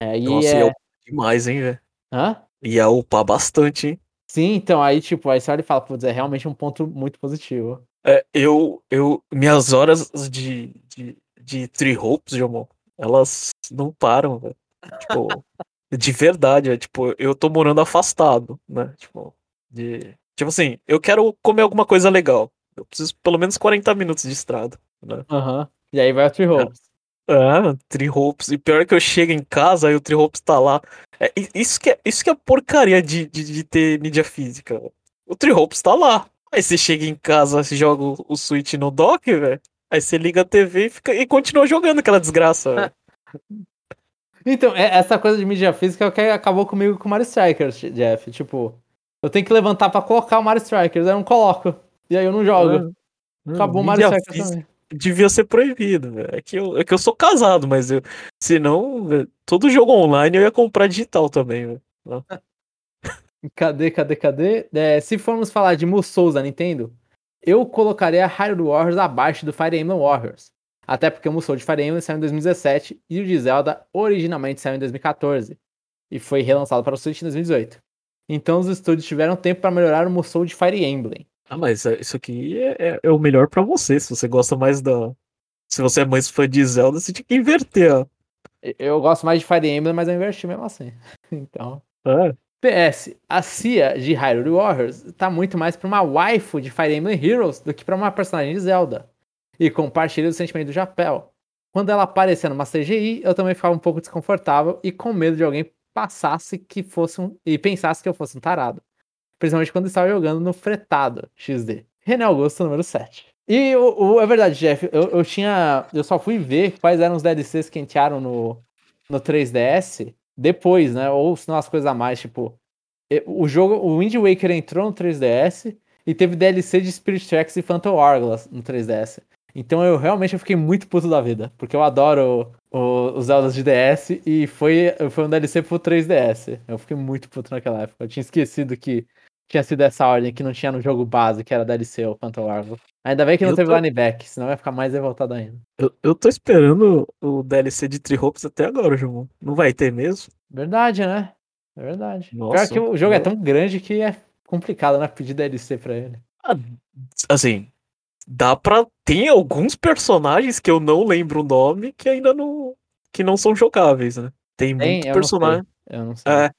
[SPEAKER 1] É, Nossa, é... upar demais, hein, velho?
[SPEAKER 2] Hã?
[SPEAKER 1] Ia upar bastante, hein?
[SPEAKER 2] Sim, então aí, tipo, aí você olha e fala, putz, é realmente um ponto muito positivo.
[SPEAKER 1] É, eu, eu, minhas horas de, de, de Three Hopes, Jomon, elas não param, velho. Tipo, de verdade, é, tipo, eu tô morando afastado, né? Tipo, de, tipo assim, eu quero comer alguma coisa legal. Eu preciso pelo menos 40 minutos de estrada, né?
[SPEAKER 2] Aham. Uhum. E aí vai o Three Hopes.
[SPEAKER 1] Three Hopes. E pior é que eu chego em casa e o Three Hopes tá lá. É, isso, que é, isso que é porcaria de, de, de ter mídia física. O Three Hopes tá lá. Aí você chega em casa, você joga o, o Switch no dock, velho. Aí você liga a TV e, fica, e continua jogando aquela desgraça.
[SPEAKER 2] então, é, essa coisa de mídia física é o que acabou comigo com o Mario Strikers, Jeff. Tipo, eu tenho que levantar pra colocar o Mario Strikers, aí eu não coloco. E aí eu não jogo. Ah, acabou o Mario Strikers também.
[SPEAKER 1] Devia ser proibido. É que, eu, é que eu sou casado, mas eu, senão, todo jogo online eu ia comprar digital também.
[SPEAKER 2] Cadê, cadê, cadê? É, se formos falar de Musou da Nintendo, eu colocaria Hyrule Warriors abaixo do Fire Emblem Warriors. Até porque o Musou de Fire Emblem saiu em 2017 e o de Zelda originalmente saiu em 2014 e foi relançado para o Switch em 2018. Então os estúdios tiveram tempo para melhorar o Musou de Fire Emblem.
[SPEAKER 1] Ah, mas é, isso aqui é, é, é, o melhor para você. Se você gosta mais da. Se você é mais fã de Zelda, você tinha que inverter. Ó.
[SPEAKER 2] Eu gosto mais de Fire Emblem, mas eu inverti mesmo assim. então. É. PS, a Cia de Hyrule Warriors tá muito mais pra uma waifu de Fire Emblem Heroes do que pra uma personagem de Zelda. E compartilha o sentimento do chapéu. Quando ela aparecia numa CGI, eu também ficava um pouco desconfortável e com medo de alguém passasse que fosse um. e pensasse que eu fosse um tarado. Principalmente quando estava jogando no fretado XD. René Augusto, número 7. E o, o, é verdade, Jeff, eu, eu tinha. Eu só fui ver quais eram os DLCs que entraram no, no 3DS depois, né? Ou se não as coisas a mais, tipo. O jogo, o Wind Waker entrou no 3DS e teve DLC de Spirit Tracks e Phantom Hourglass no 3DS. Então eu realmente eu fiquei muito puto da vida, porque eu adoro os Zeldas de DS e foi, foi um DLC pro 3DS. Eu fiquei muito puto naquela época. Eu tinha esquecido que tinha sido essa ordem que não tinha no jogo base, que era DLC ou Phantom Hourglass. Ainda bem que não eu teve tô... lineback, senão vai ficar mais revoltado ainda.
[SPEAKER 1] Eu, eu tô esperando o DLC de Tree Hopes até agora, João. Não vai ter mesmo?
[SPEAKER 2] Verdade, né? É verdade. Nossa, Pior que o jogo é tão grande que é complicado, né? Pedir DLC pra ele.
[SPEAKER 1] Ah, assim, dá pra. Tem alguns personagens que eu não lembro o nome que ainda não. que não são jogáveis, né? Tem, tem muito personagem.
[SPEAKER 2] eu não sei.
[SPEAKER 1] É,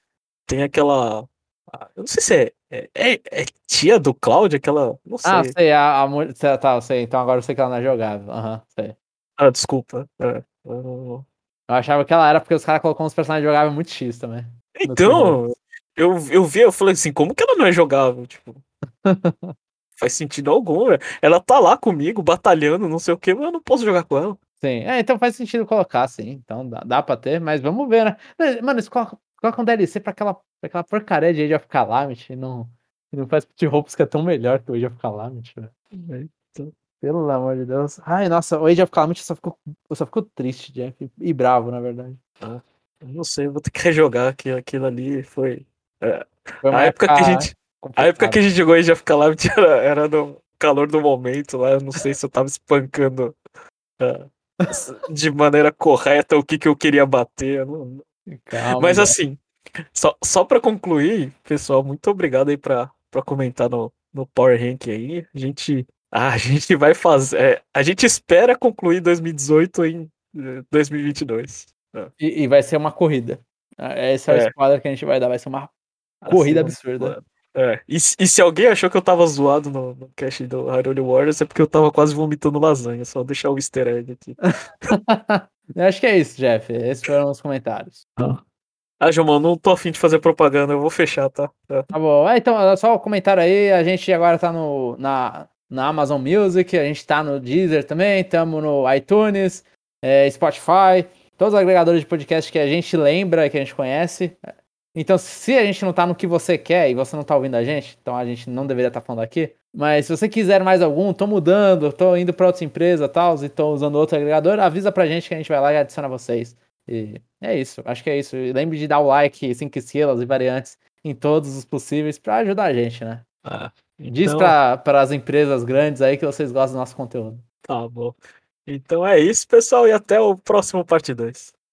[SPEAKER 1] tem aquela. Ah, eu não sei se é, é, é, é tia do Cloud, aquela. Não
[SPEAKER 2] sei. Ah, sei, a, a Tá, eu sei. Então agora eu sei que ela não é jogável. Aham, uhum, sei.
[SPEAKER 1] Ah, desculpa. É,
[SPEAKER 2] eu... eu achava que ela era porque os caras colocam uns personagens jogáveis muito X também.
[SPEAKER 1] Então, eu, eu vi, eu falei assim, como que ela não é jogável? Tipo, faz sentido algum, velho. Ela tá lá comigo, batalhando, não sei o que, mas eu não posso jogar com ela.
[SPEAKER 2] Sim, é, então faz sentido colocar, sim. Então dá, dá pra ter, mas vamos ver, né? Mano, isso coloca, coloca um DLC pra aquela, pra aquela porcaria de Age of Calamity e não, e não faz Pit Hopes que é tão melhor que o Age of Calamity, velho. É, então, pelo amor de Deus. Ai, nossa, o Age of Calamity só ficou, só ficou triste, Jeff, e bravo, na verdade.
[SPEAKER 1] Ah. Não sei, vou ter que rejogar que aquilo ali foi. É, foi a época que a gente. A época que a gente jogou e já ficar lá era, era no calor do momento lá. Eu não sei se eu tava espancando é, de maneira correta o que, que eu queria bater. Não... Calma, Mas assim, só, só pra concluir, pessoal, muito obrigado aí pra, pra comentar no, no Power Rank aí. A gente A gente vai fazer. É, a gente espera concluir 2018 em 2022.
[SPEAKER 2] É. E, e vai ser uma corrida. Esse é o é. spoiler que a gente vai dar. Vai ser uma corrida assim, absurda.
[SPEAKER 1] É. E, e, se alguém achou que eu tava zoado no, no cast do Hyrule Warriors, é porque eu tava quase vomitando lasanha. Só deixar o easter egg aqui.
[SPEAKER 2] eu acho que é isso, Jeff. Esses foram os comentários.
[SPEAKER 1] Ah. Ah, João, não tô afim de fazer propaganda, eu vou fechar, tá?
[SPEAKER 2] É. Tá bom. É, então, só o um comentário aí, a gente agora tá no, na, na Amazon Music, a gente tá no Deezer também, estamos no iTunes, é, Spotify, todos os agregadores de podcast que a gente lembra, que a gente conhece. Então, se a gente não tá no que você quer e você não tá ouvindo a gente, então a gente não deveria estar tá falando aqui. Mas se você quiser mais algum, tô mudando, tô indo para outras empresas e tal, e tô usando outro agregador, avisa pra gente que a gente vai lá e adiciona vocês. E é isso, acho que é isso. E lembre de dar o like, cinco estrelas e variantes em todos os possíveis para ajudar a gente, né? Ah, então... Diz para as empresas grandes aí que vocês gostam do nosso conteúdo.
[SPEAKER 1] Tá bom. Então é isso, pessoal, e até o próximo parte 2.